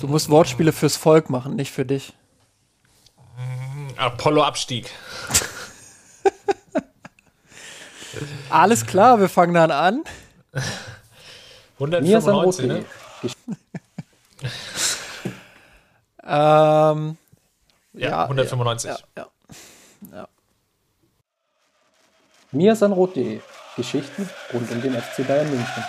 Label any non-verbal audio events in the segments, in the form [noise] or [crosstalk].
Du musst Wortspiele fürs Volk machen, nicht für dich. Apollo-Abstieg. [laughs] Alles klar, wir fangen dann an. 195, ne? [laughs] ähm, Ja, Ja, 195. ja, ja, ja. Mirsanrot.de Geschichten rund um den FC Bayern München.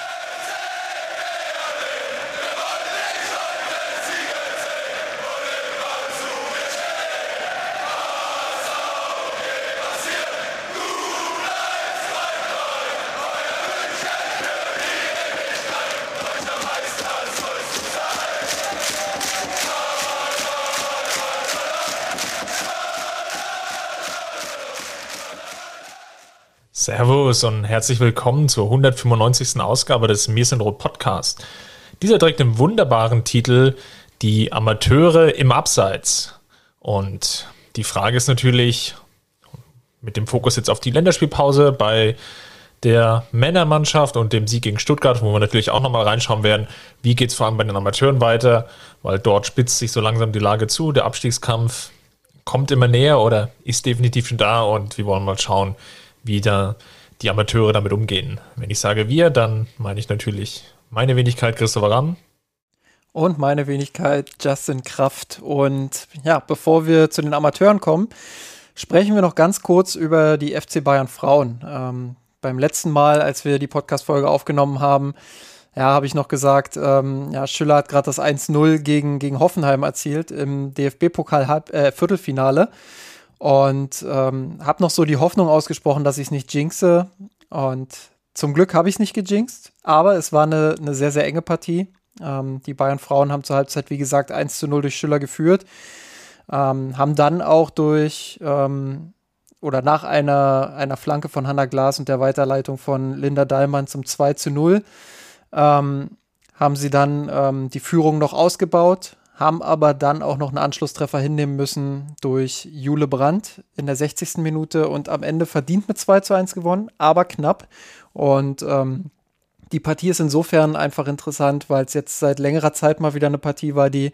Servus und herzlich willkommen zur 195. Ausgabe des Mir sind Rot Podcast. Dieser trägt den wunderbaren Titel Die Amateure im Abseits. Und die Frage ist natürlich, mit dem Fokus jetzt auf die Länderspielpause bei der Männermannschaft und dem Sieg gegen Stuttgart, wo wir natürlich auch nochmal reinschauen werden, wie geht es vor allem bei den Amateuren weiter, weil dort spitzt sich so langsam die Lage zu, der Abstiegskampf kommt immer näher oder ist definitiv schon da und wir wollen mal schauen, wie da die Amateure damit umgehen. Wenn ich sage wir, dann meine ich natürlich meine Wenigkeit Christopher Ramm. Und meine Wenigkeit Justin Kraft. Und ja, bevor wir zu den Amateuren kommen, sprechen wir noch ganz kurz über die FC Bayern Frauen. Ähm, beim letzten Mal, als wir die Podcast-Folge aufgenommen haben, ja, habe ich noch gesagt, ähm, ja, Schüller hat gerade das 1-0 gegen, gegen Hoffenheim erzielt im DFB-Pokal äh, Viertelfinale. Und ähm, habe noch so die Hoffnung ausgesprochen, dass ich es nicht jinxe. Und zum Glück habe ich es nicht gejinxt, aber es war eine, eine sehr, sehr enge Partie. Ähm, die Bayern Frauen haben zur Halbzeit, wie gesagt, 1 zu 0 durch Schüller geführt. Ähm, haben dann auch durch ähm, oder nach einer, einer Flanke von Hanna Glas und der Weiterleitung von Linda Dallmann zum 2 zu 0 ähm, haben sie dann ähm, die Führung noch ausgebaut, haben aber dann auch noch einen Anschlusstreffer hinnehmen müssen durch Jule Brandt in der 60. Minute und am Ende verdient mit 2 zu 1 gewonnen, aber knapp. Und ähm, die Partie ist insofern einfach interessant, weil es jetzt seit längerer Zeit mal wieder eine Partie war, die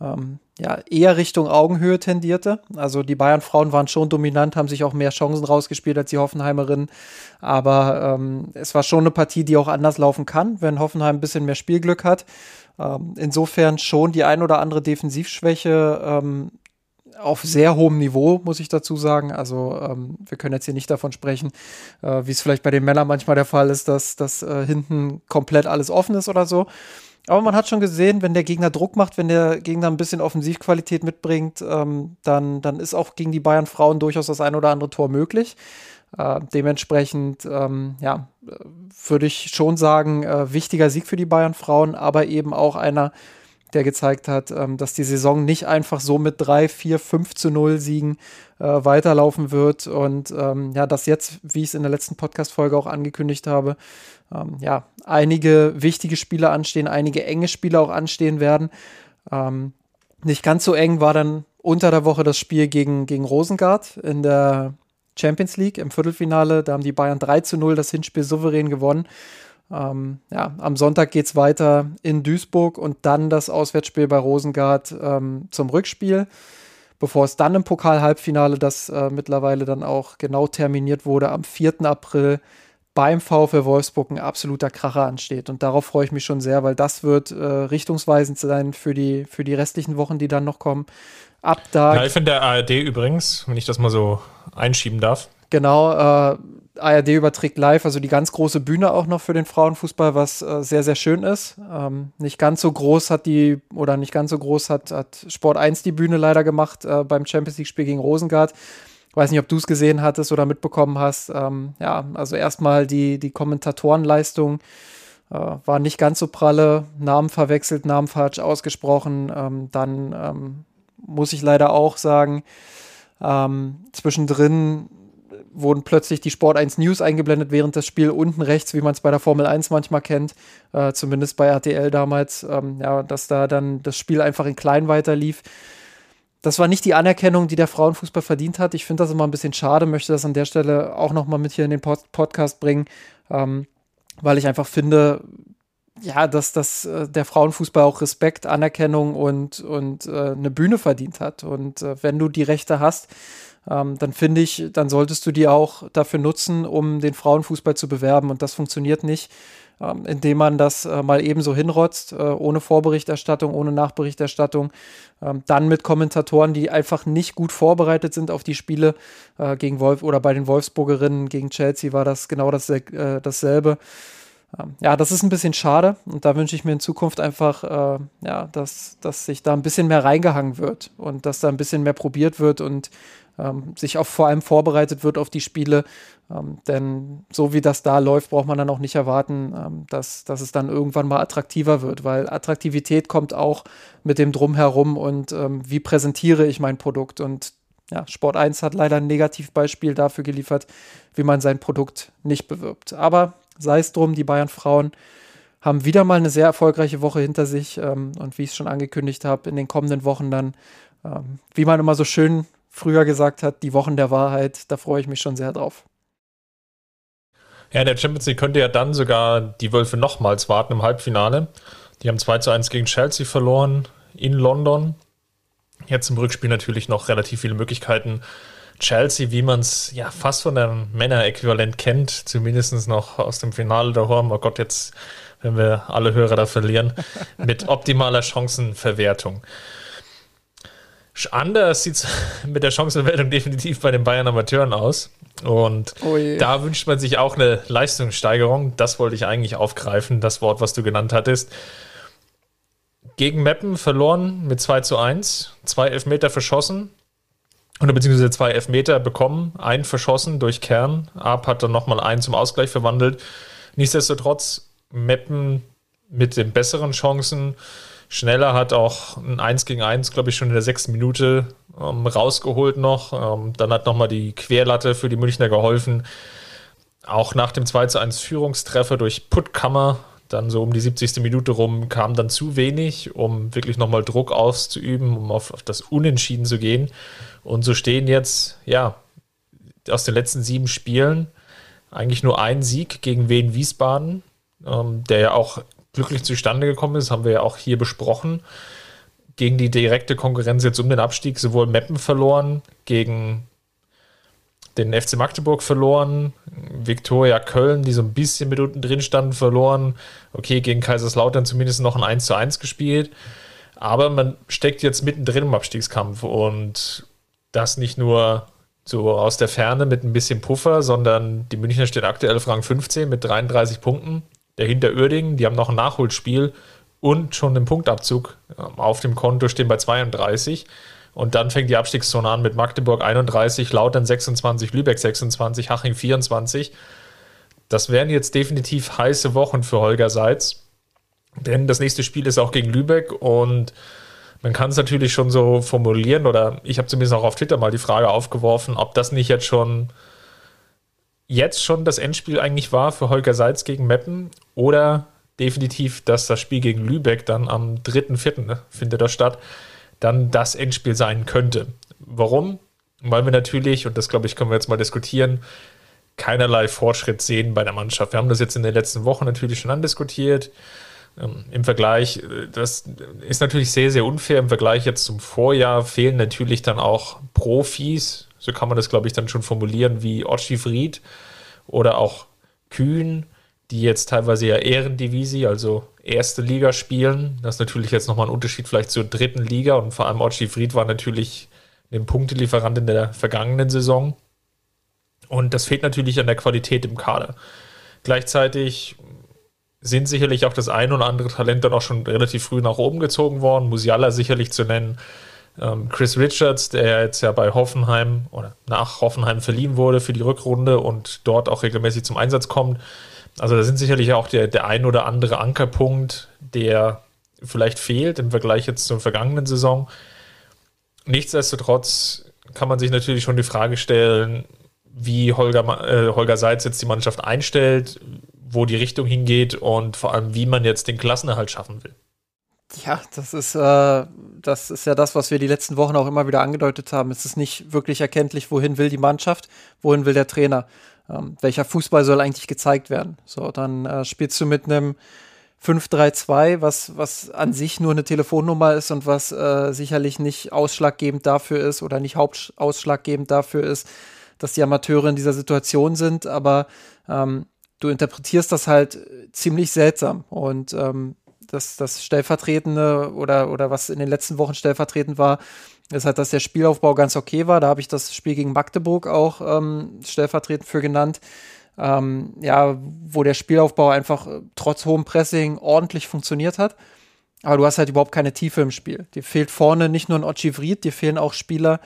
ähm, ja, eher Richtung Augenhöhe tendierte. Also die Bayern-Frauen waren schon dominant, haben sich auch mehr Chancen rausgespielt als die Hoffenheimerinnen. Aber ähm, es war schon eine Partie, die auch anders laufen kann, wenn Hoffenheim ein bisschen mehr Spielglück hat. Ähm, insofern schon die ein oder andere Defensivschwäche ähm, auf sehr hohem Niveau, muss ich dazu sagen. Also ähm, wir können jetzt hier nicht davon sprechen, äh, wie es vielleicht bei den Männern manchmal der Fall ist, dass, dass äh, hinten komplett alles offen ist oder so. Aber man hat schon gesehen, wenn der Gegner Druck macht, wenn der Gegner ein bisschen Offensivqualität mitbringt, ähm, dann, dann ist auch gegen die Bayern Frauen durchaus das ein oder andere Tor möglich. Äh, dementsprechend, ähm, ja, würde ich schon sagen, äh, wichtiger Sieg für die Bayern Frauen, aber eben auch einer, der gezeigt hat, ähm, dass die Saison nicht einfach so mit 3, 4, 5 zu 0 Siegen äh, weiterlaufen wird und ähm, ja, dass jetzt, wie ich es in der letzten Podcast-Folge auch angekündigt habe, ähm, ja, einige wichtige Spiele anstehen, einige enge Spiele auch anstehen werden. Ähm, nicht ganz so eng war dann unter der Woche das Spiel gegen, gegen Rosengard in der Champions League im Viertelfinale. Da haben die Bayern 3 zu 0 das Hinspiel souverän gewonnen. Ähm, ja, am Sonntag geht es weiter in Duisburg und dann das Auswärtsspiel bei Rosengard ähm, zum Rückspiel, bevor es dann im Pokal-Halbfinale, das äh, mittlerweile dann auch genau terminiert wurde, am 4. April beim VfL Wolfsburg ein absoluter Kracher ansteht. Und darauf freue ich mich schon sehr, weil das wird äh, richtungsweisend sein für die, für die restlichen Wochen, die dann noch kommen. Ab da. Live in der ARD übrigens, wenn ich das mal so einschieben darf. Genau, äh, ARD überträgt live, also die ganz große Bühne auch noch für den Frauenfußball, was äh, sehr, sehr schön ist. Ähm, nicht ganz so groß hat die, oder nicht ganz so groß hat, hat Sport 1 die Bühne leider gemacht äh, beim Champions League-Spiel gegen Rosengard. Ich weiß nicht, ob du es gesehen hattest oder mitbekommen hast. Ähm, ja, also erstmal die, die Kommentatorenleistung äh, war nicht ganz so pralle, Namen verwechselt, Namen falsch ausgesprochen. Ähm, dann ähm, muss ich leider auch sagen, ähm, zwischendrin wurden plötzlich die Sport 1 News eingeblendet, während das Spiel unten rechts, wie man es bei der Formel 1 manchmal kennt, äh, zumindest bei RTL damals, ähm, ja, dass da dann das Spiel einfach in klein weiterlief. Das war nicht die Anerkennung, die der Frauenfußball verdient hat. Ich finde das immer ein bisschen schade, möchte das an der Stelle auch nochmal mit hier in den Pod Podcast bringen, ähm, weil ich einfach finde, ja, dass, dass äh, der Frauenfußball auch Respekt, Anerkennung und, und äh, eine Bühne verdient hat. Und äh, wenn du die Rechte hast, ähm, dann finde ich, dann solltest du die auch dafür nutzen, um den Frauenfußball zu bewerben. Und das funktioniert nicht, ähm, indem man das äh, mal ebenso hinrotzt, äh, ohne Vorberichterstattung, ohne Nachberichterstattung. Ähm, dann mit Kommentatoren, die einfach nicht gut vorbereitet sind auf die Spiele äh, gegen Wolf oder bei den Wolfsburgerinnen gegen Chelsea war das genau das, äh, dasselbe. Ähm, ja, das ist ein bisschen schade und da wünsche ich mir in Zukunft einfach, äh, ja, dass, dass sich da ein bisschen mehr reingehangen wird und dass da ein bisschen mehr probiert wird und ähm, sich auch vor allem vorbereitet wird auf die Spiele. Ähm, denn so wie das da läuft, braucht man dann auch nicht erwarten, ähm, dass, dass es dann irgendwann mal attraktiver wird, weil Attraktivität kommt auch mit dem Drumherum und ähm, wie präsentiere ich mein Produkt. Und ja, Sport 1 hat leider ein Negativbeispiel dafür geliefert, wie man sein Produkt nicht bewirbt. Aber sei es drum, die Bayern Frauen haben wieder mal eine sehr erfolgreiche Woche hinter sich ähm, und wie ich es schon angekündigt habe, in den kommenden Wochen dann, ähm, wie man immer so schön früher gesagt hat, die Wochen der Wahrheit. Da freue ich mich schon sehr drauf. Ja, in der Champions League könnte ja dann sogar die Wölfe nochmals warten im Halbfinale. Die haben 2 zu 1 gegen Chelsea verloren in London. Jetzt im Rückspiel natürlich noch relativ viele Möglichkeiten. Chelsea, wie man es ja fast von einem Männer-Äquivalent kennt, zumindest noch aus dem Finale da haben. Oh Gott, jetzt, wenn wir alle Hörer da verlieren, [laughs] mit optimaler Chancenverwertung. Anders sieht es mit der Chancenverwertung definitiv bei den Bayern Amateuren aus. Und oh da wünscht man sich auch eine Leistungssteigerung. Das wollte ich eigentlich aufgreifen, das Wort, was du genannt hattest. Gegen Meppen verloren mit 2 zu 1, zwei Elfmeter verschossen, oder beziehungsweise zwei Elfmeter bekommen, einen verschossen durch Kern. Ab hat dann nochmal einen zum Ausgleich verwandelt. Nichtsdestotrotz, Meppen mit den besseren Chancen schneller, hat auch ein 1 gegen 1, glaube ich, schon in der sechsten Minute ähm, rausgeholt noch. Ähm, dann hat nochmal die Querlatte für die Münchner geholfen. Auch nach dem 2 zu 1 Führungstreffer durch Puttkammer, dann so um die 70. Minute rum, kam dann zu wenig, um wirklich nochmal Druck auszuüben, um auf, auf das Unentschieden zu gehen. Und so stehen jetzt, ja, aus den letzten sieben Spielen eigentlich nur ein Sieg gegen Wien Wiesbaden, ähm, der ja auch glücklich zustande gekommen ist, haben wir ja auch hier besprochen. Gegen die direkte Konkurrenz jetzt um den Abstieg sowohl Meppen verloren, gegen den FC Magdeburg verloren, Viktoria Köln, die so ein bisschen mit unten drin standen, verloren. Okay, gegen Kaiserslautern zumindest noch ein 1 zu 1 gespielt. Aber man steckt jetzt mittendrin im Abstiegskampf und das nicht nur so aus der Ferne mit ein bisschen Puffer, sondern die Münchner stehen aktuell auf Rang 15 mit 33 Punkten dahinter Uerdingen, die haben noch ein Nachholspiel und schon den Punktabzug ähm, auf dem Konto stehen bei 32. Und dann fängt die Abstiegszone an mit Magdeburg 31, Lautern 26, Lübeck 26, Haching 24. Das wären jetzt definitiv heiße Wochen für Holger Seitz. Denn das nächste Spiel ist auch gegen Lübeck und man kann es natürlich schon so formulieren, oder ich habe zumindest auch auf Twitter mal die Frage aufgeworfen, ob das nicht jetzt schon jetzt schon das Endspiel eigentlich war für Holger Seitz gegen Meppen oder definitiv, dass das Spiel gegen Lübeck dann am 3.4. Ne, findet das statt, dann das Endspiel sein könnte. Warum? Weil wir natürlich, und das glaube ich, können wir jetzt mal diskutieren, keinerlei Fortschritt sehen bei der Mannschaft. Wir haben das jetzt in den letzten Wochen natürlich schon andiskutiert. Ähm, Im Vergleich, äh, das ist natürlich sehr, sehr unfair. Im Vergleich jetzt zum Vorjahr fehlen natürlich dann auch Profis, so kann man das, glaube ich, dann schon formulieren, wie Otschi Fried oder auch Kühn, die jetzt teilweise ja Ehrendivisi, also erste Liga spielen. Das ist natürlich jetzt nochmal ein Unterschied vielleicht zur dritten Liga und vor allem Otschi Fried war natürlich ein Punktelieferant in der vergangenen Saison. Und das fehlt natürlich an der Qualität im Kader. Gleichzeitig sind sicherlich auch das ein oder andere Talent dann auch schon relativ früh nach oben gezogen worden. Musiala sicherlich zu nennen. Ähm, Chris Richards, der jetzt ja bei Hoffenheim oder nach Hoffenheim verliehen wurde für die Rückrunde und dort auch regelmäßig zum Einsatz kommt. Also da sind sicherlich auch der, der ein oder andere Ankerpunkt, der vielleicht fehlt im Vergleich jetzt zur vergangenen Saison. Nichtsdestotrotz kann man sich natürlich schon die Frage stellen, wie Holger, äh, Holger Seitz jetzt die Mannschaft einstellt, wo die Richtung hingeht und vor allem, wie man jetzt den Klassenerhalt schaffen will. Ja, das ist, äh, das ist ja das, was wir die letzten Wochen auch immer wieder angedeutet haben. Es ist nicht wirklich erkenntlich, wohin will die Mannschaft, wohin will der Trainer. Ähm, welcher Fußball soll eigentlich gezeigt werden? So, dann äh, spielst du mit einem 532, was, was an sich nur eine Telefonnummer ist und was äh, sicherlich nicht ausschlaggebend dafür ist oder nicht hauptausschlaggebend dafür ist, dass die Amateure in dieser Situation sind, aber ähm, du interpretierst das halt ziemlich seltsam und ähm, das, das Stellvertretende oder, oder was in den letzten Wochen stellvertretend war, ist halt, dass der Spielaufbau ganz okay war. Da habe ich das Spiel gegen Magdeburg auch ähm, stellvertretend für genannt. Ähm, ja, wo der Spielaufbau einfach äh, trotz hohem Pressing ordentlich funktioniert hat. Aber du hast halt überhaupt keine Tiefe im Spiel. Dir fehlt vorne nicht nur ein Ochivrit, dir fehlen auch Spieler,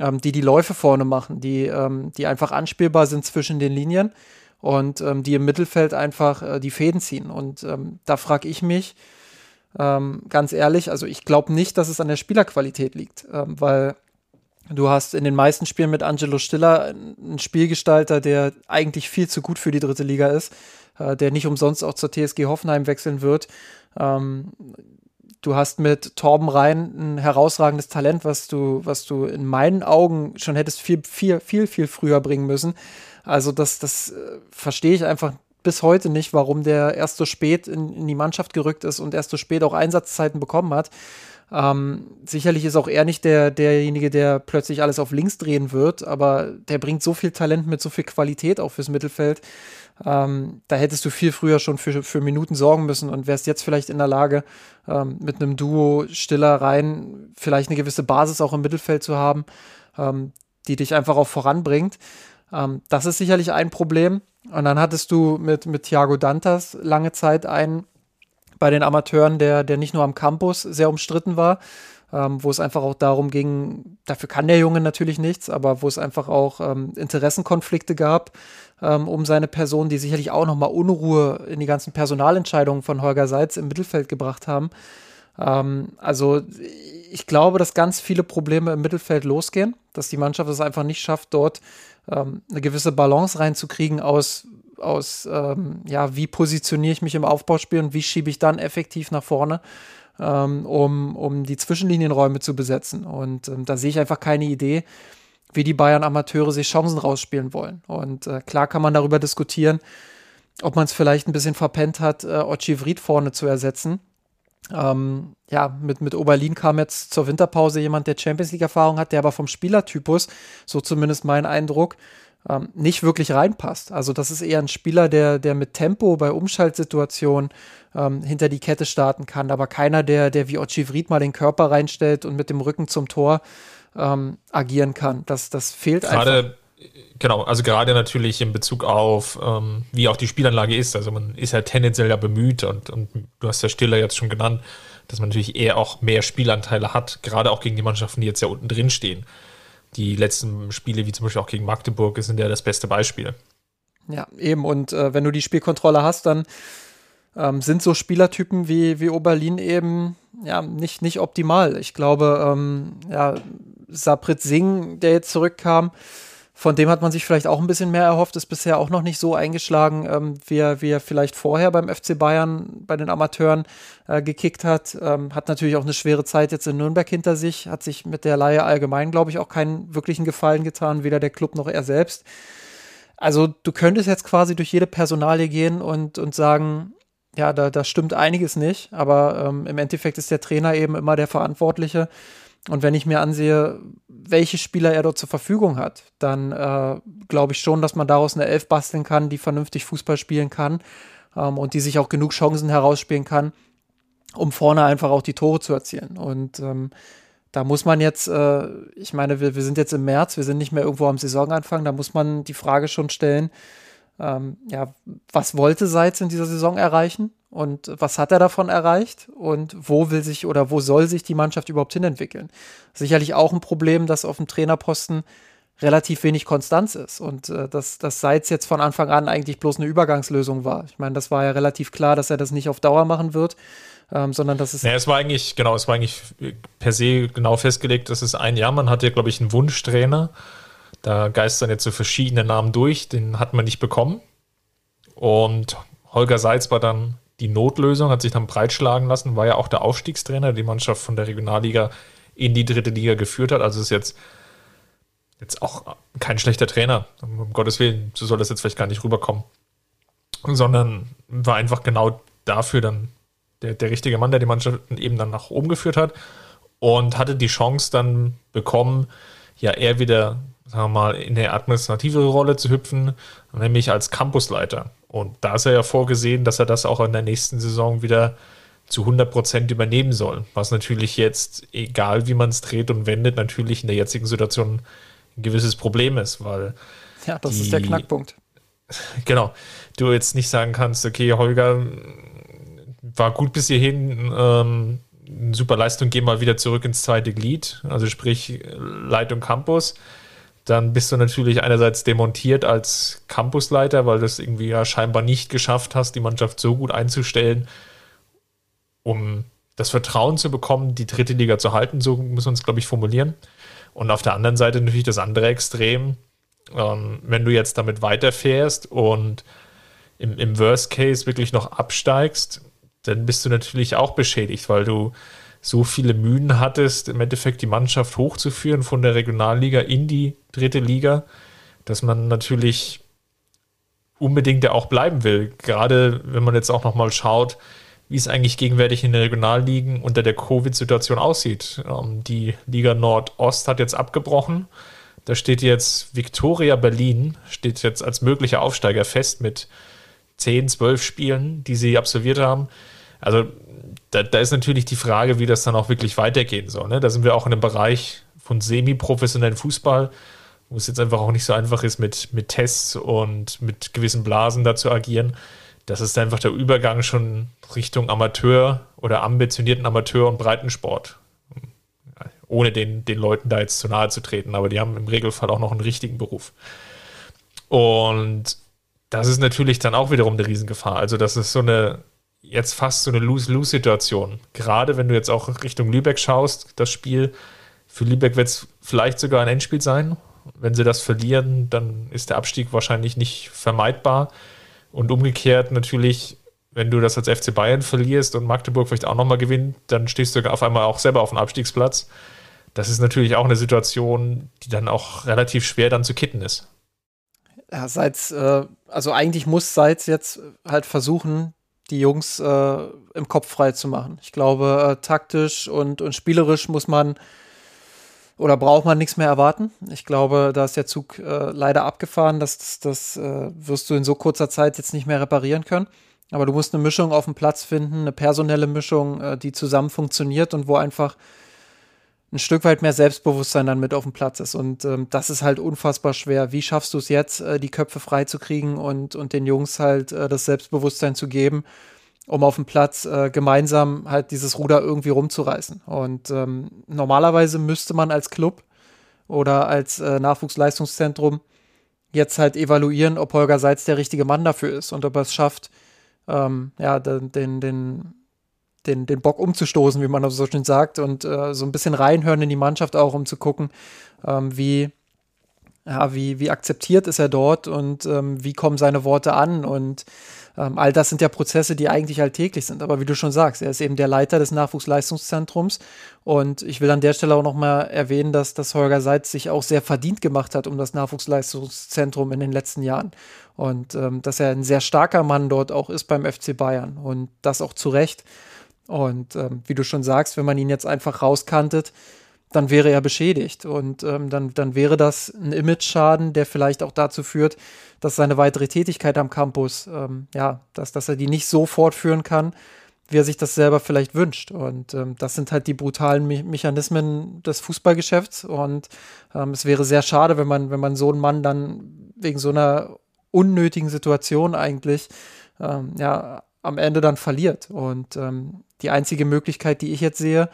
ähm, die die Läufe vorne machen, die, ähm, die einfach anspielbar sind zwischen den Linien und ähm, die im Mittelfeld einfach äh, die Fäden ziehen. Und ähm, da frage ich mich, ähm, ganz ehrlich, also ich glaube nicht, dass es an der Spielerqualität liegt, ähm, weil du hast in den meisten Spielen mit Angelo Stiller einen Spielgestalter, der eigentlich viel zu gut für die dritte Liga ist, äh, der nicht umsonst auch zur TSG Hoffenheim wechseln wird. Ähm, du hast mit Torben Rhein ein herausragendes Talent, was du, was du in meinen Augen schon hättest viel, viel, viel, viel früher bringen müssen. Also das, das äh, verstehe ich einfach bis heute nicht, warum der erst so spät in, in, die Mannschaft gerückt ist und erst so spät auch Einsatzzeiten bekommen hat. Ähm, sicherlich ist auch er nicht der, derjenige, der plötzlich alles auf links drehen wird, aber der bringt so viel Talent mit so viel Qualität auch fürs Mittelfeld. Ähm, da hättest du viel früher schon für, für Minuten sorgen müssen und wärst jetzt vielleicht in der Lage, ähm, mit einem Duo Stiller rein vielleicht eine gewisse Basis auch im Mittelfeld zu haben, ähm, die dich einfach auch voranbringt. Ähm, das ist sicherlich ein Problem. Und dann hattest du mit, mit Thiago Dantas lange Zeit einen bei den Amateuren, der, der nicht nur am Campus sehr umstritten war, ähm, wo es einfach auch darum ging, dafür kann der Junge natürlich nichts, aber wo es einfach auch ähm, Interessenkonflikte gab ähm, um seine Person, die sicherlich auch nochmal Unruhe in die ganzen Personalentscheidungen von Holger Seitz im Mittelfeld gebracht haben. Ähm, also ich glaube, dass ganz viele Probleme im Mittelfeld losgehen, dass die Mannschaft es einfach nicht schafft, dort ähm, eine gewisse Balance reinzukriegen aus, aus ähm, ja, wie positioniere ich mich im Aufbauspiel und wie schiebe ich dann effektiv nach vorne, ähm, um, um die Zwischenlinienräume zu besetzen. Und ähm, da sehe ich einfach keine Idee, wie die Bayern-Amateure sich Chancen rausspielen wollen. Und äh, klar kann man darüber diskutieren, ob man es vielleicht ein bisschen verpennt hat, äh, Ochivrit vorne zu ersetzen. Ähm, ja, mit, mit Oberlin kam jetzt zur Winterpause jemand, der Champions League-Erfahrung hat, der aber vom Spielertypus, so zumindest mein Eindruck, ähm, nicht wirklich reinpasst. Also das ist eher ein Spieler, der, der mit Tempo bei Umschaltsituationen ähm, hinter die Kette starten kann, aber keiner, der, der wie Ochivrit mal den Körper reinstellt und mit dem Rücken zum Tor ähm, agieren kann. Das, das fehlt gerade, einfach. Genau, also gerade natürlich in Bezug auf, ähm, wie auch die Spielanlage ist. Also man ist ja tendenziell ja bemüht und, und du hast ja Stiller jetzt schon genannt, dass man natürlich eher auch mehr Spielanteile hat, gerade auch gegen die Mannschaften, die jetzt ja unten drin stehen. Die letzten Spiele, wie zum Beispiel auch gegen Magdeburg, sind ja das beste Beispiel. Ja, eben. Und äh, wenn du die Spielkontrolle hast, dann ähm, sind so Spielertypen wie, wie Oberlin eben ja nicht, nicht optimal. Ich glaube, ähm, ja, Saprit Singh, der jetzt zurückkam, von dem hat man sich vielleicht auch ein bisschen mehr erhofft, ist bisher auch noch nicht so eingeschlagen, ähm, wie, er, wie er vielleicht vorher beim FC Bayern bei den Amateuren äh, gekickt hat. Ähm, hat natürlich auch eine schwere Zeit jetzt in Nürnberg hinter sich, hat sich mit der Laie allgemein, glaube ich, auch keinen wirklichen Gefallen getan, weder der Club noch er selbst. Also du könntest jetzt quasi durch jede Personalie gehen und, und sagen, ja, da, da stimmt einiges nicht, aber ähm, im Endeffekt ist der Trainer eben immer der Verantwortliche. Und wenn ich mir ansehe, welche Spieler er dort zur Verfügung hat, dann äh, glaube ich schon, dass man daraus eine Elf basteln kann, die vernünftig Fußball spielen kann ähm, und die sich auch genug Chancen herausspielen kann, um vorne einfach auch die Tore zu erzielen. Und ähm, da muss man jetzt, äh, ich meine, wir, wir sind jetzt im März, wir sind nicht mehr irgendwo am Saisonanfang, da muss man die Frage schon stellen, ähm, ja, was wollte Seitz in dieser Saison erreichen und was hat er davon erreicht und wo will sich oder wo soll sich die Mannschaft überhaupt hinentwickeln? Sicherlich auch ein Problem, dass auf dem Trainerposten relativ wenig Konstanz ist und äh, dass, dass Seitz jetzt von Anfang an eigentlich bloß eine Übergangslösung war. Ich meine, das war ja relativ klar, dass er das nicht auf Dauer machen wird, ähm, sondern dass es. Ja, es war eigentlich, genau, es war eigentlich per se genau festgelegt, dass es ein Jahr, man hatte, glaube ich, einen Wunschtrainer da geistern jetzt so verschiedene Namen durch, den hat man nicht bekommen. Und Holger Seitz war dann die Notlösung, hat sich dann breitschlagen lassen, war ja auch der Aufstiegstrainer, der die Mannschaft von der Regionalliga in die dritte Liga geführt hat. Also ist jetzt, jetzt auch kein schlechter Trainer. Um Gottes Willen, so soll das jetzt vielleicht gar nicht rüberkommen. Sondern war einfach genau dafür dann der, der richtige Mann, der die Mannschaft eben dann nach oben geführt hat und hatte die Chance dann bekommen, ja, er wieder, sagen wir mal, in eine administrative Rolle zu hüpfen, nämlich als Campusleiter. Und da ist er ja vorgesehen, dass er das auch in der nächsten Saison wieder zu 100 Prozent übernehmen soll. Was natürlich jetzt, egal wie man es dreht und wendet, natürlich in der jetzigen Situation ein gewisses Problem ist, weil. Ja, das die, ist der Knackpunkt. [laughs] Genau. Du jetzt nicht sagen kannst, okay, Holger war gut bis hierhin, ähm, super Leistung, geh mal wieder zurück ins zweite Glied, also sprich Leitung Campus. Dann bist du natürlich einerseits demontiert als Campusleiter, weil du es irgendwie ja scheinbar nicht geschafft hast, die Mannschaft so gut einzustellen, um das Vertrauen zu bekommen, die dritte Liga zu halten, so muss man es, glaube ich, formulieren. Und auf der anderen Seite natürlich das andere Extrem, ähm, wenn du jetzt damit weiterfährst und im, im Worst Case wirklich noch absteigst, dann bist du natürlich auch beschädigt, weil du so viele Mühen hattest, im Endeffekt die Mannschaft hochzuführen von der Regionalliga in die dritte Liga, dass man natürlich unbedingt ja auch bleiben will. Gerade wenn man jetzt auch nochmal schaut, wie es eigentlich gegenwärtig in den Regionalligen unter der Covid-Situation aussieht. Ähm, die Liga Nordost hat jetzt abgebrochen. Da steht jetzt Victoria Berlin, steht jetzt als möglicher Aufsteiger fest mit 10, 12 Spielen, die sie absolviert haben. Also da, da, ist natürlich die Frage, wie das dann auch wirklich weitergehen soll. Ne? Da sind wir auch in einem Bereich von semi-professionellen Fußball, wo es jetzt einfach auch nicht so einfach ist, mit, mit Tests und mit gewissen Blasen da zu agieren. Das ist einfach der Übergang schon Richtung Amateur oder ambitionierten Amateur- und Breitensport. Ohne den, den Leuten da jetzt zu nahe zu treten, aber die haben im Regelfall auch noch einen richtigen Beruf. Und das ist natürlich dann auch wiederum eine Riesengefahr. Also, das ist so eine, jetzt fast so eine Lose-Lose-Situation. Gerade wenn du jetzt auch Richtung Lübeck schaust, das Spiel, für Lübeck wird es vielleicht sogar ein Endspiel sein. Wenn sie das verlieren, dann ist der Abstieg wahrscheinlich nicht vermeidbar. Und umgekehrt natürlich, wenn du das als FC Bayern verlierst und Magdeburg vielleicht auch nochmal gewinnt, dann stehst du auf einmal auch selber auf dem Abstiegsplatz. Das ist natürlich auch eine Situation, die dann auch relativ schwer dann zu kitten ist. Ja, Seitz, äh, also eigentlich muss Seitz jetzt halt versuchen, die Jungs äh, im Kopf frei zu machen. Ich glaube, äh, taktisch und, und spielerisch muss man oder braucht man nichts mehr erwarten. Ich glaube, da ist der Zug äh, leider abgefahren. Das, das, das äh, wirst du in so kurzer Zeit jetzt nicht mehr reparieren können. Aber du musst eine Mischung auf dem Platz finden, eine personelle Mischung, äh, die zusammen funktioniert und wo einfach ein Stück weit mehr Selbstbewusstsein dann mit auf dem Platz ist. Und ähm, das ist halt unfassbar schwer. Wie schaffst du es jetzt, äh, die Köpfe frei zu kriegen und, und den Jungs halt äh, das Selbstbewusstsein zu geben, um auf dem Platz äh, gemeinsam halt dieses Ruder irgendwie rumzureißen? Und ähm, normalerweise müsste man als Club oder als äh, Nachwuchsleistungszentrum jetzt halt evaluieren, ob Holger Seitz der richtige Mann dafür ist und ob er es schafft, ähm, ja, den, den den, den Bock umzustoßen, wie man so schön sagt, und äh, so ein bisschen reinhören in die Mannschaft auch, um zu gucken, ähm, wie, ja, wie, wie akzeptiert ist er dort und ähm, wie kommen seine Worte an und ähm, all das sind ja Prozesse, die eigentlich alltäglich sind. Aber wie du schon sagst, er ist eben der Leiter des Nachwuchsleistungszentrums und ich will an der Stelle auch nochmal erwähnen, dass das Holger Seitz sich auch sehr verdient gemacht hat um das Nachwuchsleistungszentrum in den letzten Jahren und ähm, dass er ein sehr starker Mann dort auch ist beim FC Bayern und das auch zu Recht. Und ähm, wie du schon sagst, wenn man ihn jetzt einfach rauskantet, dann wäre er beschädigt. Und ähm, dann, dann wäre das ein Image-Schaden, der vielleicht auch dazu führt, dass seine weitere Tätigkeit am Campus, ähm, ja, dass, dass er die nicht so fortführen kann, wie er sich das selber vielleicht wünscht. Und ähm, das sind halt die brutalen Me Mechanismen des Fußballgeschäfts. Und ähm, es wäre sehr schade, wenn man, wenn man so einen Mann dann wegen so einer unnötigen Situation eigentlich ähm, ja, am Ende dann verliert. Und ähm, die einzige Möglichkeit, die ich jetzt sehe,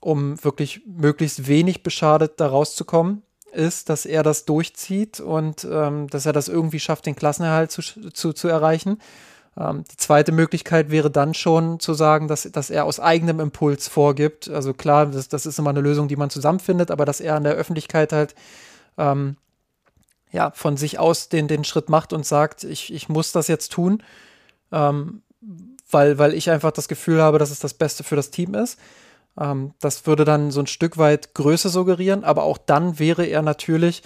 um wirklich möglichst wenig beschadet da rauszukommen, ist, dass er das durchzieht und ähm, dass er das irgendwie schafft, den Klassenerhalt zu, zu, zu erreichen. Ähm, die zweite Möglichkeit wäre dann schon zu sagen, dass, dass er aus eigenem Impuls vorgibt. Also klar, das, das ist immer eine Lösung, die man zusammenfindet, aber dass er an der Öffentlichkeit halt ähm, ja, von sich aus den, den Schritt macht und sagt, ich, ich muss das jetzt tun. Ähm, weil, weil ich einfach das Gefühl habe, dass es das Beste für das Team ist. Ähm, das würde dann so ein Stück weit Größe suggerieren, aber auch dann wäre er natürlich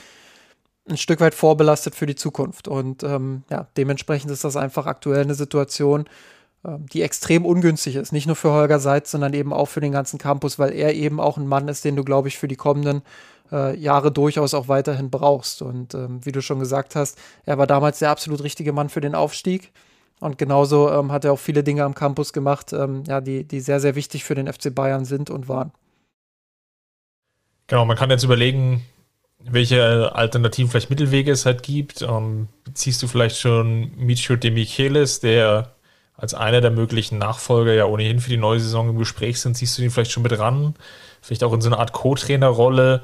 ein Stück weit vorbelastet für die Zukunft. Und ähm, ja, dementsprechend ist das einfach aktuell eine Situation, ähm, die extrem ungünstig ist. Nicht nur für Holger Seitz, sondern eben auch für den ganzen Campus, weil er eben auch ein Mann ist, den du, glaube ich, für die kommenden äh, Jahre durchaus auch weiterhin brauchst. Und ähm, wie du schon gesagt hast, er war damals der absolut richtige Mann für den Aufstieg. Und genauso ähm, hat er auch viele Dinge am Campus gemacht, ähm, ja, die, die sehr, sehr wichtig für den FC Bayern sind und waren. Genau, man kann jetzt überlegen, welche alternativen vielleicht Mittelwege es halt gibt. Ähm, ziehst du vielleicht schon Micho de Michelis, der als einer der möglichen Nachfolger ja ohnehin für die neue Saison im Gespräch sind, ziehst du ihn vielleicht schon mit ran? Vielleicht auch in so eine Art Co-Trainer-Rolle,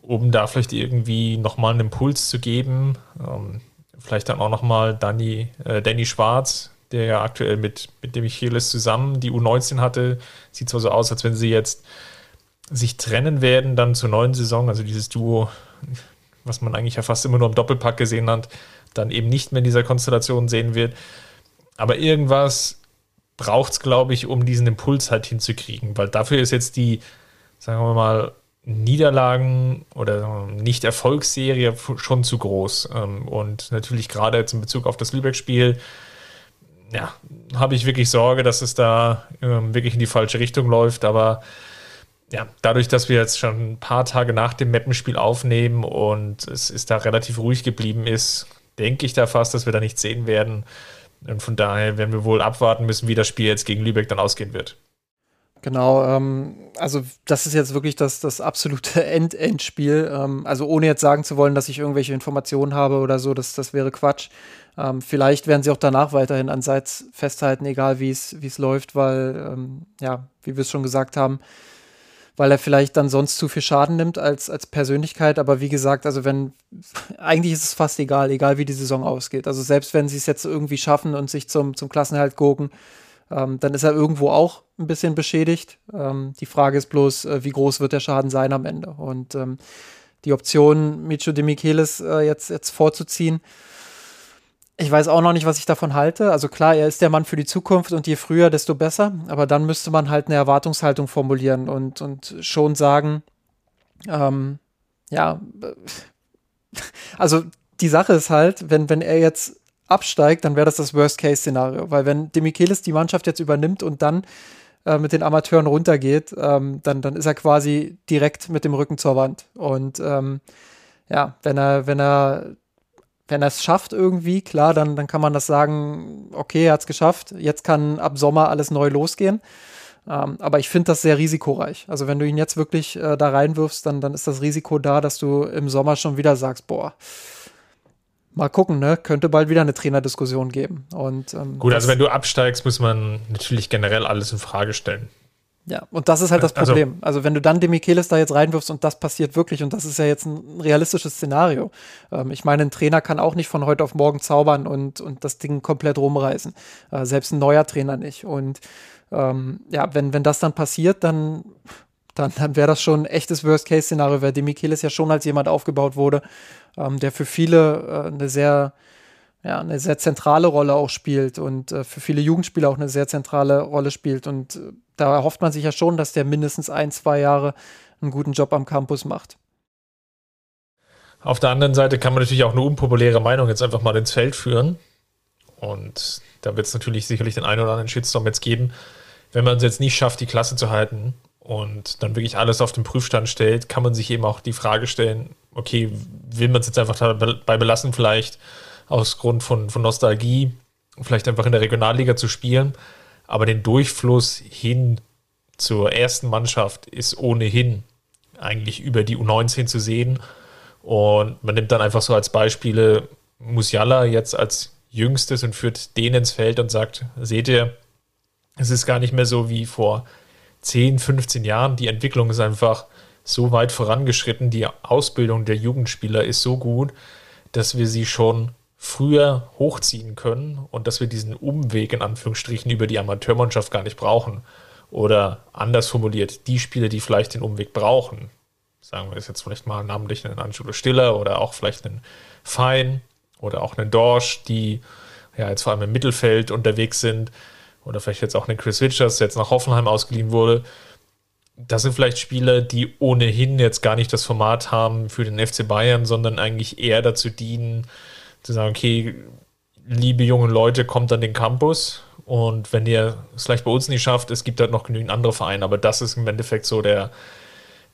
um da vielleicht irgendwie nochmal einen Impuls zu geben. Ähm, vielleicht dann auch nochmal Danny, äh, Danny Schwarz, der ja aktuell mit, mit dem Michelis zusammen die U19 hatte. Sieht zwar so aus, als wenn sie jetzt sich trennen werden, dann zur neuen Saison, also dieses Duo, was man eigentlich ja fast immer nur im Doppelpack gesehen hat, dann eben nicht mehr in dieser Konstellation sehen wird. Aber irgendwas braucht es, glaube ich, um diesen Impuls halt hinzukriegen, weil dafür ist jetzt die, sagen wir mal, Niederlagen oder Nicht-Erfolgsserie schon zu groß. Ähm, und natürlich gerade jetzt in Bezug auf das Lübeck-Spiel, ja, habe ich wirklich Sorge, dass es da ähm, wirklich in die falsche Richtung läuft. Aber ja, dadurch, dass wir jetzt schon ein paar Tage nach dem Mappenspiel aufnehmen und es ist da relativ ruhig geblieben ist, denke ich da fast, dass wir da nichts sehen werden. Und von daher werden wir wohl abwarten müssen, wie das Spiel jetzt gegen Lübeck dann ausgehen wird. Genau, ähm, also das ist jetzt wirklich das, das absolute [laughs] End-Endspiel. Ähm, also ohne jetzt sagen zu wollen, dass ich irgendwelche Informationen habe oder so, das, das wäre Quatsch. Ähm, vielleicht werden sie auch danach weiterhin an Seits festhalten, egal wie es läuft, weil, ähm, ja, wie wir es schon gesagt haben, weil er vielleicht dann sonst zu viel Schaden nimmt als, als Persönlichkeit. Aber wie gesagt, also wenn, [laughs] eigentlich ist es fast egal, egal wie die Saison ausgeht. Also selbst wenn sie es jetzt irgendwie schaffen und sich zum, zum Klassenhalt gucken, ähm, dann ist er irgendwo auch ein bisschen beschädigt. Ähm, die Frage ist bloß, äh, wie groß wird der Schaden sein am Ende? Und ähm, die Option, Micho de Michelis äh, jetzt, jetzt vorzuziehen, ich weiß auch noch nicht, was ich davon halte. Also klar, er ist der Mann für die Zukunft und je früher, desto besser. Aber dann müsste man halt eine Erwartungshaltung formulieren und, und schon sagen, ähm, ja, [laughs] also die Sache ist halt, wenn, wenn er jetzt absteigt, dann wäre das das Worst-Case-Szenario. Weil wenn Demichelis die Mannschaft jetzt übernimmt und dann äh, mit den Amateuren runtergeht, ähm, dann, dann ist er quasi direkt mit dem Rücken zur Wand. Und ähm, ja, wenn er, wenn er wenn er es schafft irgendwie, klar, dann, dann kann man das sagen, okay, er hat es geschafft, jetzt kann ab Sommer alles neu losgehen. Ähm, aber ich finde das sehr risikoreich. Also wenn du ihn jetzt wirklich äh, da reinwirfst, dann, dann ist das Risiko da, dass du im Sommer schon wieder sagst, boah, mal gucken, ne? Könnte bald wieder eine Trainerdiskussion geben. Und, ähm, Gut, also wenn du absteigst, muss man natürlich generell alles in Frage stellen. Ja, und das ist halt das also Problem. Also, also wenn du dann Demichelis da jetzt reinwirfst und das passiert wirklich, und das ist ja jetzt ein realistisches Szenario. Ähm, ich meine, ein Trainer kann auch nicht von heute auf morgen zaubern und, und das Ding komplett rumreißen. Äh, selbst ein neuer Trainer nicht. Und ähm, ja, wenn, wenn das dann passiert, dann, dann, dann wäre das schon ein echtes Worst-Case-Szenario, weil Demichelis ja schon als jemand aufgebaut wurde, ähm, der für viele äh, eine sehr ja, eine sehr zentrale Rolle auch spielt und äh, für viele Jugendspieler auch eine sehr zentrale Rolle spielt. Und äh, da hofft man sich ja schon, dass der mindestens ein, zwei Jahre einen guten Job am Campus macht. Auf der anderen Seite kann man natürlich auch eine unpopuläre Meinung jetzt einfach mal ins Feld führen. Und da wird es natürlich sicherlich den einen oder anderen Shitstorm jetzt geben. Wenn man es jetzt nicht schafft, die Klasse zu halten und dann wirklich alles auf den Prüfstand stellt, kann man sich eben auch die Frage stellen, okay, will man es jetzt einfach dabei belassen, vielleicht aus Grund von, von Nostalgie, vielleicht einfach in der Regionalliga zu spielen. Aber den Durchfluss hin zur ersten Mannschaft ist ohnehin eigentlich über die U19 zu sehen. Und man nimmt dann einfach so als Beispiele Musiala jetzt als jüngstes und führt den ins Feld und sagt, seht ihr, es ist gar nicht mehr so wie vor 10, 15 Jahren. Die Entwicklung ist einfach so weit vorangeschritten. Die Ausbildung der Jugendspieler ist so gut, dass wir sie schon früher hochziehen können und dass wir diesen Umweg in Anführungsstrichen über die Amateurmannschaft gar nicht brauchen. Oder anders formuliert, die Spieler, die vielleicht den Umweg brauchen, sagen wir es jetzt vielleicht mal namentlich einen Anschule Stiller oder auch vielleicht einen Fein oder auch einen Dorsch, die ja jetzt vor allem im Mittelfeld unterwegs sind, oder vielleicht jetzt auch einen Chris Richards, der jetzt nach Hoffenheim ausgeliehen wurde. Das sind vielleicht Spieler, die ohnehin jetzt gar nicht das Format haben für den FC Bayern, sondern eigentlich eher dazu dienen, zu sagen, okay, liebe junge Leute, kommt an den Campus und wenn ihr es vielleicht bei uns nicht schafft, es gibt halt noch genügend andere Vereine, aber das ist im Endeffekt so der,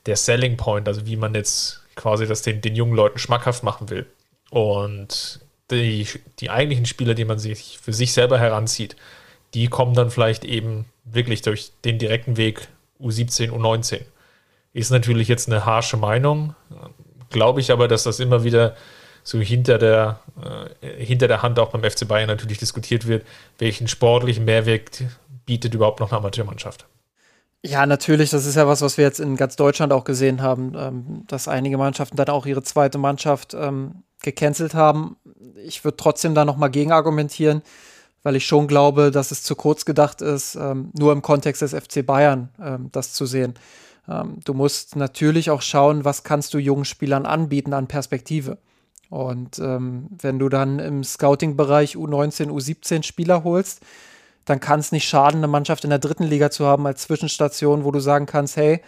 der Selling Point, also wie man jetzt quasi das den, den jungen Leuten schmackhaft machen will. Und die, die eigentlichen Spieler, die man sich für sich selber heranzieht, die kommen dann vielleicht eben wirklich durch den direkten Weg U17, U19. Ist natürlich jetzt eine harsche Meinung, glaube ich aber, dass das immer wieder so hinter der, äh, hinter der Hand auch beim FC Bayern natürlich diskutiert wird, welchen sportlichen Mehrwert bietet überhaupt noch eine Amateurmannschaft. Ja, natürlich, das ist ja was, was wir jetzt in ganz Deutschland auch gesehen haben, ähm, dass einige Mannschaften dann auch ihre zweite Mannschaft ähm, gecancelt haben. Ich würde trotzdem da nochmal gegen argumentieren, weil ich schon glaube, dass es zu kurz gedacht ist, ähm, nur im Kontext des FC Bayern ähm, das zu sehen. Ähm, du musst natürlich auch schauen, was kannst du jungen Spielern anbieten an Perspektive. Und ähm, wenn du dann im Scouting-Bereich U19, U17 Spieler holst, dann kann es nicht schaden, eine Mannschaft in der dritten Liga zu haben als Zwischenstation, wo du sagen kannst, hey,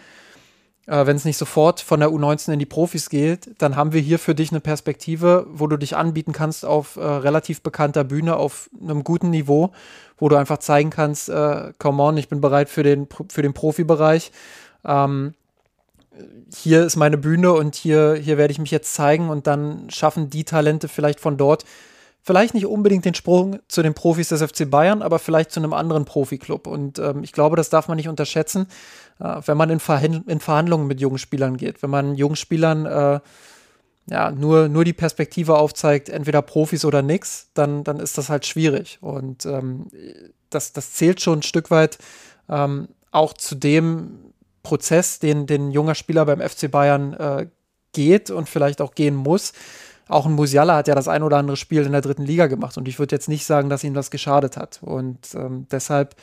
äh, wenn es nicht sofort von der U19 in die Profis geht, dann haben wir hier für dich eine Perspektive, wo du dich anbieten kannst auf äh, relativ bekannter Bühne, auf einem guten Niveau, wo du einfach zeigen kannst, äh, come on, ich bin bereit für den, für den Profibereich. Ähm, hier ist meine Bühne und hier, hier werde ich mich jetzt zeigen und dann schaffen die Talente vielleicht von dort vielleicht nicht unbedingt den Sprung zu den Profis des FC Bayern, aber vielleicht zu einem anderen Profiklub. Und ähm, ich glaube, das darf man nicht unterschätzen, wenn man in, Verhand in, Verhandlungen mit jungen Spielern geht. Wenn man jungen Spielern äh, ja, nur, nur die Perspektive aufzeigt, entweder Profis oder nix, dann, dann ist das halt schwierig. Und ähm, das, das zählt schon ein Stück weit ähm, auch zu dem Prozess, den, den junger Spieler beim FC Bayern äh, geht und vielleicht auch gehen muss auch ein Musiala hat ja das ein oder andere Spiel in der dritten Liga gemacht und ich würde jetzt nicht sagen, dass ihm das geschadet hat. Und ähm, deshalb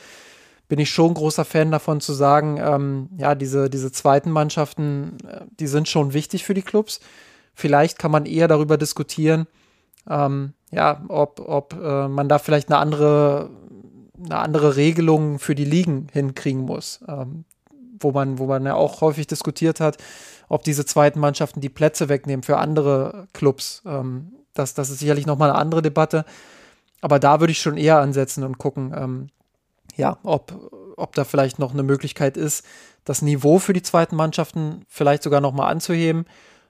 bin ich schon großer Fan davon zu sagen, ähm, ja, diese, diese zweiten Mannschaften, äh, die sind schon wichtig für die Clubs. Vielleicht kann man eher darüber diskutieren, ähm, ja, ob, ob äh, man da vielleicht eine andere, eine andere Regelung für die Ligen hinkriegen muss. Ähm, wo man, wo man ja auch häufig diskutiert hat, ob diese zweiten Mannschaften die Plätze wegnehmen für andere Clubs. Ähm, das, das ist sicherlich nochmal eine andere Debatte. Aber da würde ich schon eher ansetzen und gucken, ähm, ja, ob, ob da vielleicht noch eine Möglichkeit ist, das Niveau für die zweiten Mannschaften vielleicht sogar nochmal anzuheben,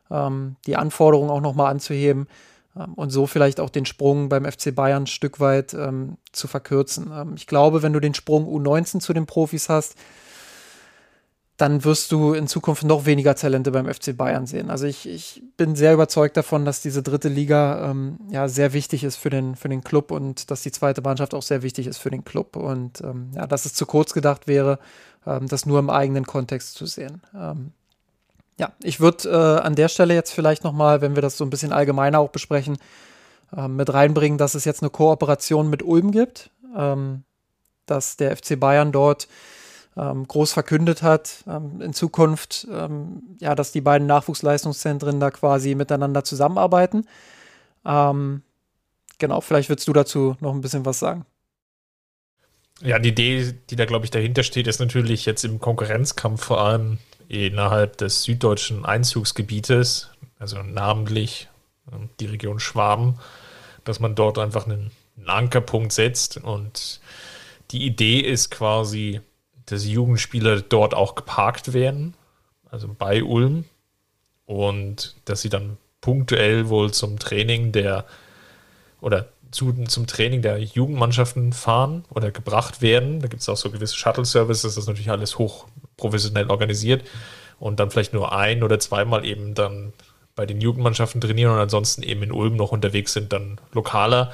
ähm, die Anforderungen auch nochmal anzuheben ähm, und so vielleicht auch den Sprung beim FC Bayern ein Stück weit ähm, zu verkürzen. Ähm, ich glaube, wenn du den Sprung U19 zu den Profis hast, dann wirst du in Zukunft noch weniger Talente beim FC Bayern sehen. Also ich, ich bin sehr überzeugt davon, dass diese dritte Liga ähm, ja sehr wichtig ist für den, für den Club und dass die zweite Mannschaft auch sehr wichtig ist für den Club. Und ähm, ja, dass es zu kurz gedacht wäre, ähm, das nur im eigenen Kontext zu sehen. Ähm, ja, ich würde äh, an der Stelle jetzt vielleicht nochmal, wenn wir das so ein bisschen allgemeiner auch besprechen, äh, mit reinbringen, dass es jetzt eine Kooperation mit Ulm gibt, ähm, dass der FC Bayern dort ähm, groß verkündet hat, ähm, in Zukunft, ähm, ja, dass die beiden Nachwuchsleistungszentren da quasi miteinander zusammenarbeiten. Ähm, genau, vielleicht würdest du dazu noch ein bisschen was sagen. Ja, die Idee, die da, glaube ich, dahinter steht, ist natürlich jetzt im Konkurrenzkampf vor allem innerhalb des süddeutschen Einzugsgebietes, also namentlich ähm, die Region Schwaben, dass man dort einfach einen, einen Ankerpunkt setzt. Und die Idee ist quasi, dass Jugendspieler dort auch geparkt werden, also bei Ulm, und dass sie dann punktuell wohl zum Training der oder zu, zum Training der Jugendmannschaften fahren oder gebracht werden. Da gibt es auch so gewisse Shuttle-Services, das ist natürlich alles hoch professionell organisiert und dann vielleicht nur ein oder zweimal eben dann bei den Jugendmannschaften trainieren und ansonsten eben in Ulm noch unterwegs sind, dann lokaler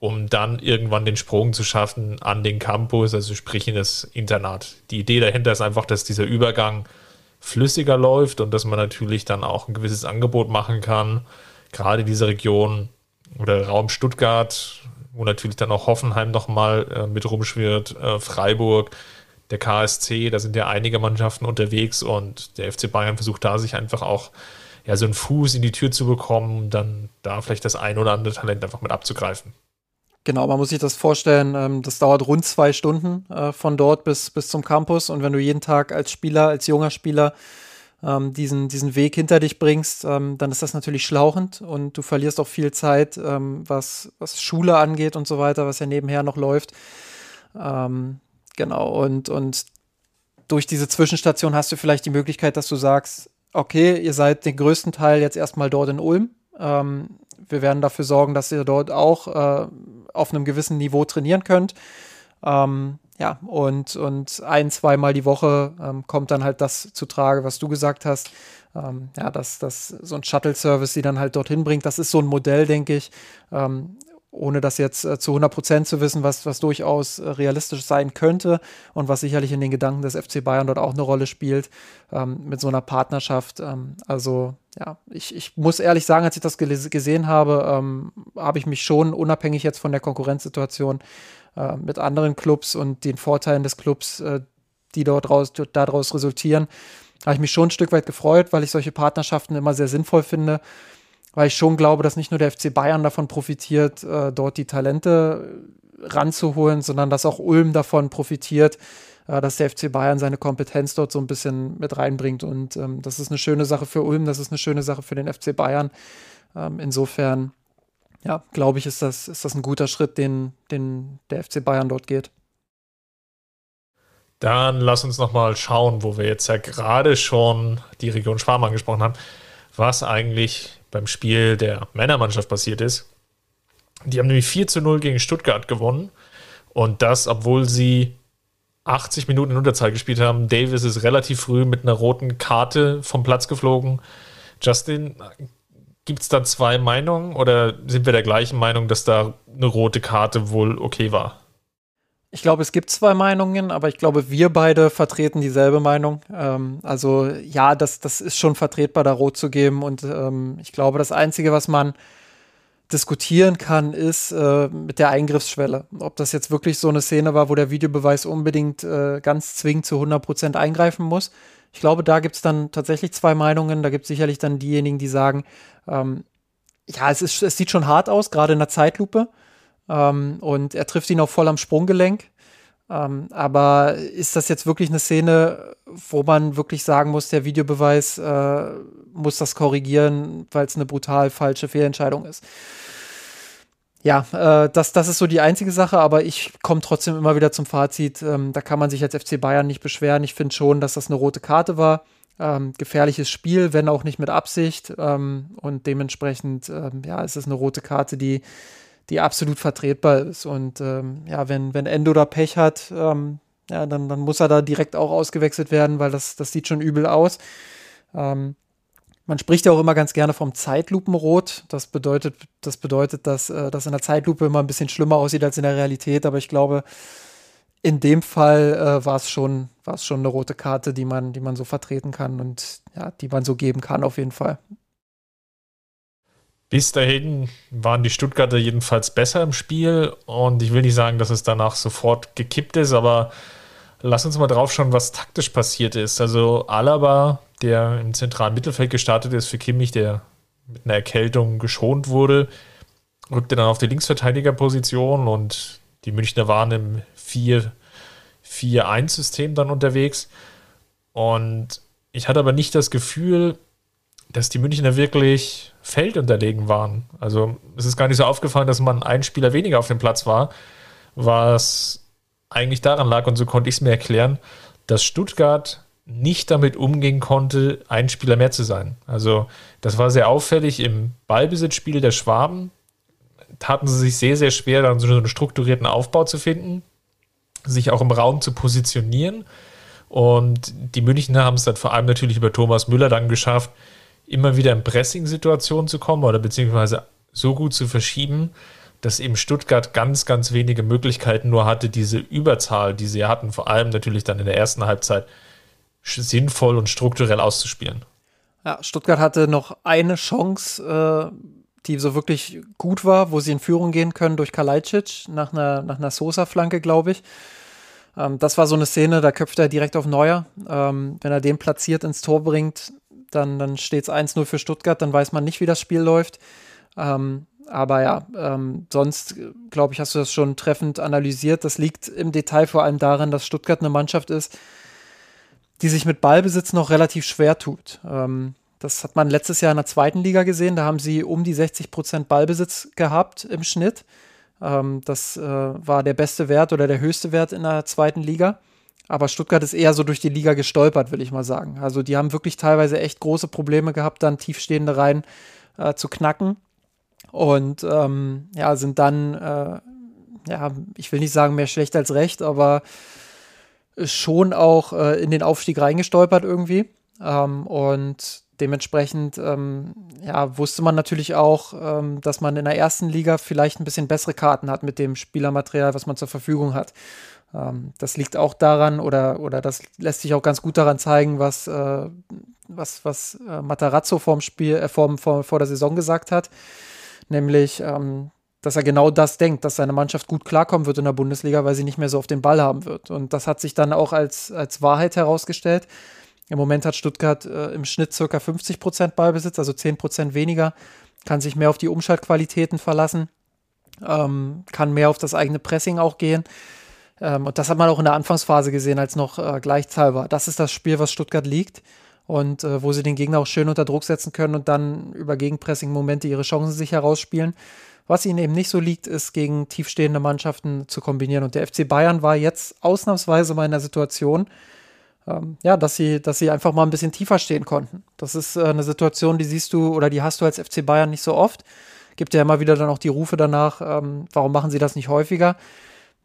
um dann irgendwann den Sprung zu schaffen an den Campus, also sprich in das Internat. Die Idee dahinter ist einfach, dass dieser Übergang flüssiger läuft und dass man natürlich dann auch ein gewisses Angebot machen kann. Gerade diese Region oder Raum Stuttgart, wo natürlich dann auch Hoffenheim nochmal äh, mit rumschwirrt, äh, Freiburg, der KSC, da sind ja einige Mannschaften unterwegs und der FC Bayern versucht da sich einfach auch ja, so einen Fuß in die Tür zu bekommen, dann da vielleicht das ein oder andere Talent einfach mit abzugreifen. Genau, man muss sich das vorstellen, ähm, das dauert rund zwei Stunden äh, von dort bis, bis zum Campus. Und wenn du jeden Tag als Spieler, als junger Spieler ähm, diesen, diesen Weg hinter dich bringst, ähm, dann ist das natürlich schlauchend und du verlierst auch viel Zeit, was, was Schule angeht und so weiter, was ja nebenher noch läuft. Genau, und, und durch diese Zwischenstation hast du vielleicht die Möglichkeit, dass du sagst, okay, ihr seid den größten Teil jetzt erstmal dort in Ulm. Ähm, wir werden dafür sorgen, dass ihr dort auch äh, auf einem gewissen Niveau trainieren könnt. Ähm, ja, und, und ein, zweimal die Woche ähm, kommt dann halt das zu Trage, was du gesagt hast. Ähm, ja, dass, dass so ein Shuttle-Service sie dann halt dorthin bringt. Das ist so ein Modell, denke ich. Ohne das jetzt äh, zu 100 Prozent zu wissen, was, was durchaus äh, realistisch sein könnte und was sicherlich in den Gedanken des FC Bayern dort auch eine Rolle spielt, ähm, mit so einer Partnerschaft. Ähm, also, ja, ich, ich muss ehrlich sagen, als ich das gesehen habe, ähm, habe ich mich schon unabhängig jetzt von der Konkurrenzsituation äh, mit anderen Clubs und den Vorteilen des Clubs, äh, die dort raus, daraus resultieren, habe ich mich schon ein Stück weit gefreut, weil ich solche Partnerschaften immer sehr sinnvoll finde weil ich schon glaube, dass nicht nur der FC Bayern davon profitiert, äh, dort die Talente ranzuholen, sondern dass auch Ulm davon profitiert, äh, dass der FC Bayern seine Kompetenz dort so ein bisschen mit reinbringt. Und ähm, das ist eine schöne Sache für Ulm, das ist eine schöne Sache für den FC Bayern. Ähm, insofern, ja, glaube ich, ist das, ist das ein guter Schritt, den, den der FC Bayern dort geht. Dann lass uns nochmal schauen, wo wir jetzt ja gerade schon die Region Schwarm angesprochen haben, was eigentlich beim Spiel der Männermannschaft passiert ist. Die haben nämlich 4 zu 0 gegen Stuttgart gewonnen. Und das, obwohl sie 80 Minuten in Unterzahl gespielt haben. Davis ist relativ früh mit einer roten Karte vom Platz geflogen. Justin, gibt es da zwei Meinungen oder sind wir der gleichen Meinung, dass da eine rote Karte wohl okay war? Ich glaube, es gibt zwei Meinungen, aber ich glaube, wir beide vertreten dieselbe Meinung. Ähm, also ja, das, das ist schon vertretbar, da rot zu geben. Und ähm, ich glaube, das Einzige, was man diskutieren kann, ist äh, mit der Eingriffsschwelle. Ob das jetzt wirklich so eine Szene war, wo der Videobeweis unbedingt äh, ganz zwingend zu 100 Prozent eingreifen muss. Ich glaube, da gibt es dann tatsächlich zwei Meinungen. Da gibt es sicherlich dann diejenigen, die sagen, ähm, ja, es, ist, es sieht schon hart aus, gerade in der Zeitlupe. Ähm, und er trifft ihn auch voll am Sprunggelenk. Ähm, aber ist das jetzt wirklich eine Szene, wo man wirklich sagen muss, der Videobeweis äh, muss das korrigieren, weil es eine brutal falsche Fehlentscheidung ist? Ja, äh, das, das ist so die einzige Sache, aber ich komme trotzdem immer wieder zum Fazit. Ähm, da kann man sich als FC Bayern nicht beschweren. Ich finde schon, dass das eine rote Karte war. Ähm, gefährliches Spiel, wenn auch nicht mit Absicht. Ähm, und dementsprechend, ähm, ja, ist es eine rote Karte, die die absolut vertretbar ist. Und ähm, ja, wenn, wenn Endo da Pech hat, ähm, ja, dann, dann muss er da direkt auch ausgewechselt werden, weil das, das sieht schon übel aus. Ähm, man spricht ja auch immer ganz gerne vom Zeitlupenrot. Das bedeutet, das bedeutet, dass äh, das in der Zeitlupe immer ein bisschen schlimmer aussieht als in der Realität. Aber ich glaube, in dem Fall äh, war es schon, schon eine rote Karte, die man, die man so vertreten kann und ja, die man so geben kann auf jeden Fall. Bis dahin waren die Stuttgarter jedenfalls besser im Spiel und ich will nicht sagen, dass es danach sofort gekippt ist, aber lass uns mal drauf schauen, was taktisch passiert ist. Also Alaba, der im zentralen Mittelfeld gestartet ist für Kimmich, der mit einer Erkältung geschont wurde, rückte dann auf die Linksverteidigerposition und die Münchner waren im 4-4-1-System dann unterwegs. Und ich hatte aber nicht das Gefühl, dass die Münchner wirklich feldunterlegen waren. Also es ist gar nicht so aufgefallen, dass man ein Spieler weniger auf dem Platz war, was eigentlich daran lag, und so konnte ich es mir erklären, dass Stuttgart nicht damit umgehen konnte, ein Spieler mehr zu sein. Also das war sehr auffällig im Ballbesitzspiel der Schwaben. Taten sie sich sehr, sehr schwer, dann so einen strukturierten Aufbau zu finden, sich auch im Raum zu positionieren. Und die Münchner haben es dann vor allem natürlich über Thomas Müller dann geschafft, immer wieder in Pressing-Situationen zu kommen oder beziehungsweise so gut zu verschieben, dass eben Stuttgart ganz, ganz wenige Möglichkeiten nur hatte, diese Überzahl, die sie hatten, vor allem natürlich dann in der ersten Halbzeit, sinnvoll und strukturell auszuspielen. Ja, Stuttgart hatte noch eine Chance, äh, die so wirklich gut war, wo sie in Führung gehen können durch Kalajdzic nach einer, nach einer Sosa-Flanke, glaube ich. Ähm, das war so eine Szene, da köpft er direkt auf Neuer. Ähm, wenn er den platziert ins Tor bringt, dann, dann steht es 1-0 für Stuttgart, dann weiß man nicht, wie das Spiel läuft. Ähm, aber ja, ähm, sonst, glaube ich, hast du das schon treffend analysiert. Das liegt im Detail vor allem daran, dass Stuttgart eine Mannschaft ist, die sich mit Ballbesitz noch relativ schwer tut. Ähm, das hat man letztes Jahr in der zweiten Liga gesehen. Da haben sie um die 60 Prozent Ballbesitz gehabt im Schnitt. Ähm, das äh, war der beste Wert oder der höchste Wert in der zweiten Liga. Aber Stuttgart ist eher so durch die Liga gestolpert, will ich mal sagen. Also die haben wirklich teilweise echt große Probleme gehabt, dann tiefstehende Reihen äh, zu knacken. Und ähm, ja, sind dann, äh, ja, ich will nicht sagen mehr schlecht als recht, aber schon auch äh, in den Aufstieg reingestolpert irgendwie. Ähm, und dementsprechend ähm, ja, wusste man natürlich auch, ähm, dass man in der ersten Liga vielleicht ein bisschen bessere Karten hat mit dem Spielermaterial, was man zur Verfügung hat. Ähm, das liegt auch daran oder, oder das lässt sich auch ganz gut daran zeigen, was, äh, was, was äh, Matarazzo vorm Spiel, äh, vor, vor, vor der Saison gesagt hat. Nämlich, ähm, dass er genau das denkt, dass seine Mannschaft gut klarkommen wird in der Bundesliga, weil sie nicht mehr so auf den Ball haben wird. Und das hat sich dann auch als, als Wahrheit herausgestellt. Im Moment hat Stuttgart äh, im Schnitt circa 50 Prozent Ballbesitz, also 10 Prozent weniger, kann sich mehr auf die Umschaltqualitäten verlassen, ähm, kann mehr auf das eigene Pressing auch gehen. Ähm, und das hat man auch in der Anfangsphase gesehen, als noch äh, Gleichzahl war. Das ist das Spiel, was Stuttgart liegt und äh, wo sie den Gegner auch schön unter Druck setzen können und dann über Gegenpressing-Momente ihre Chancen sich herausspielen. Was ihnen eben nicht so liegt, ist gegen tiefstehende Mannschaften zu kombinieren. Und der FC Bayern war jetzt ausnahmsweise mal in der Situation, ähm, ja, dass sie, dass sie einfach mal ein bisschen tiefer stehen konnten. Das ist äh, eine Situation, die siehst du oder die hast du als FC Bayern nicht so oft. Gibt ja immer wieder dann auch die Rufe danach, ähm, warum machen sie das nicht häufiger?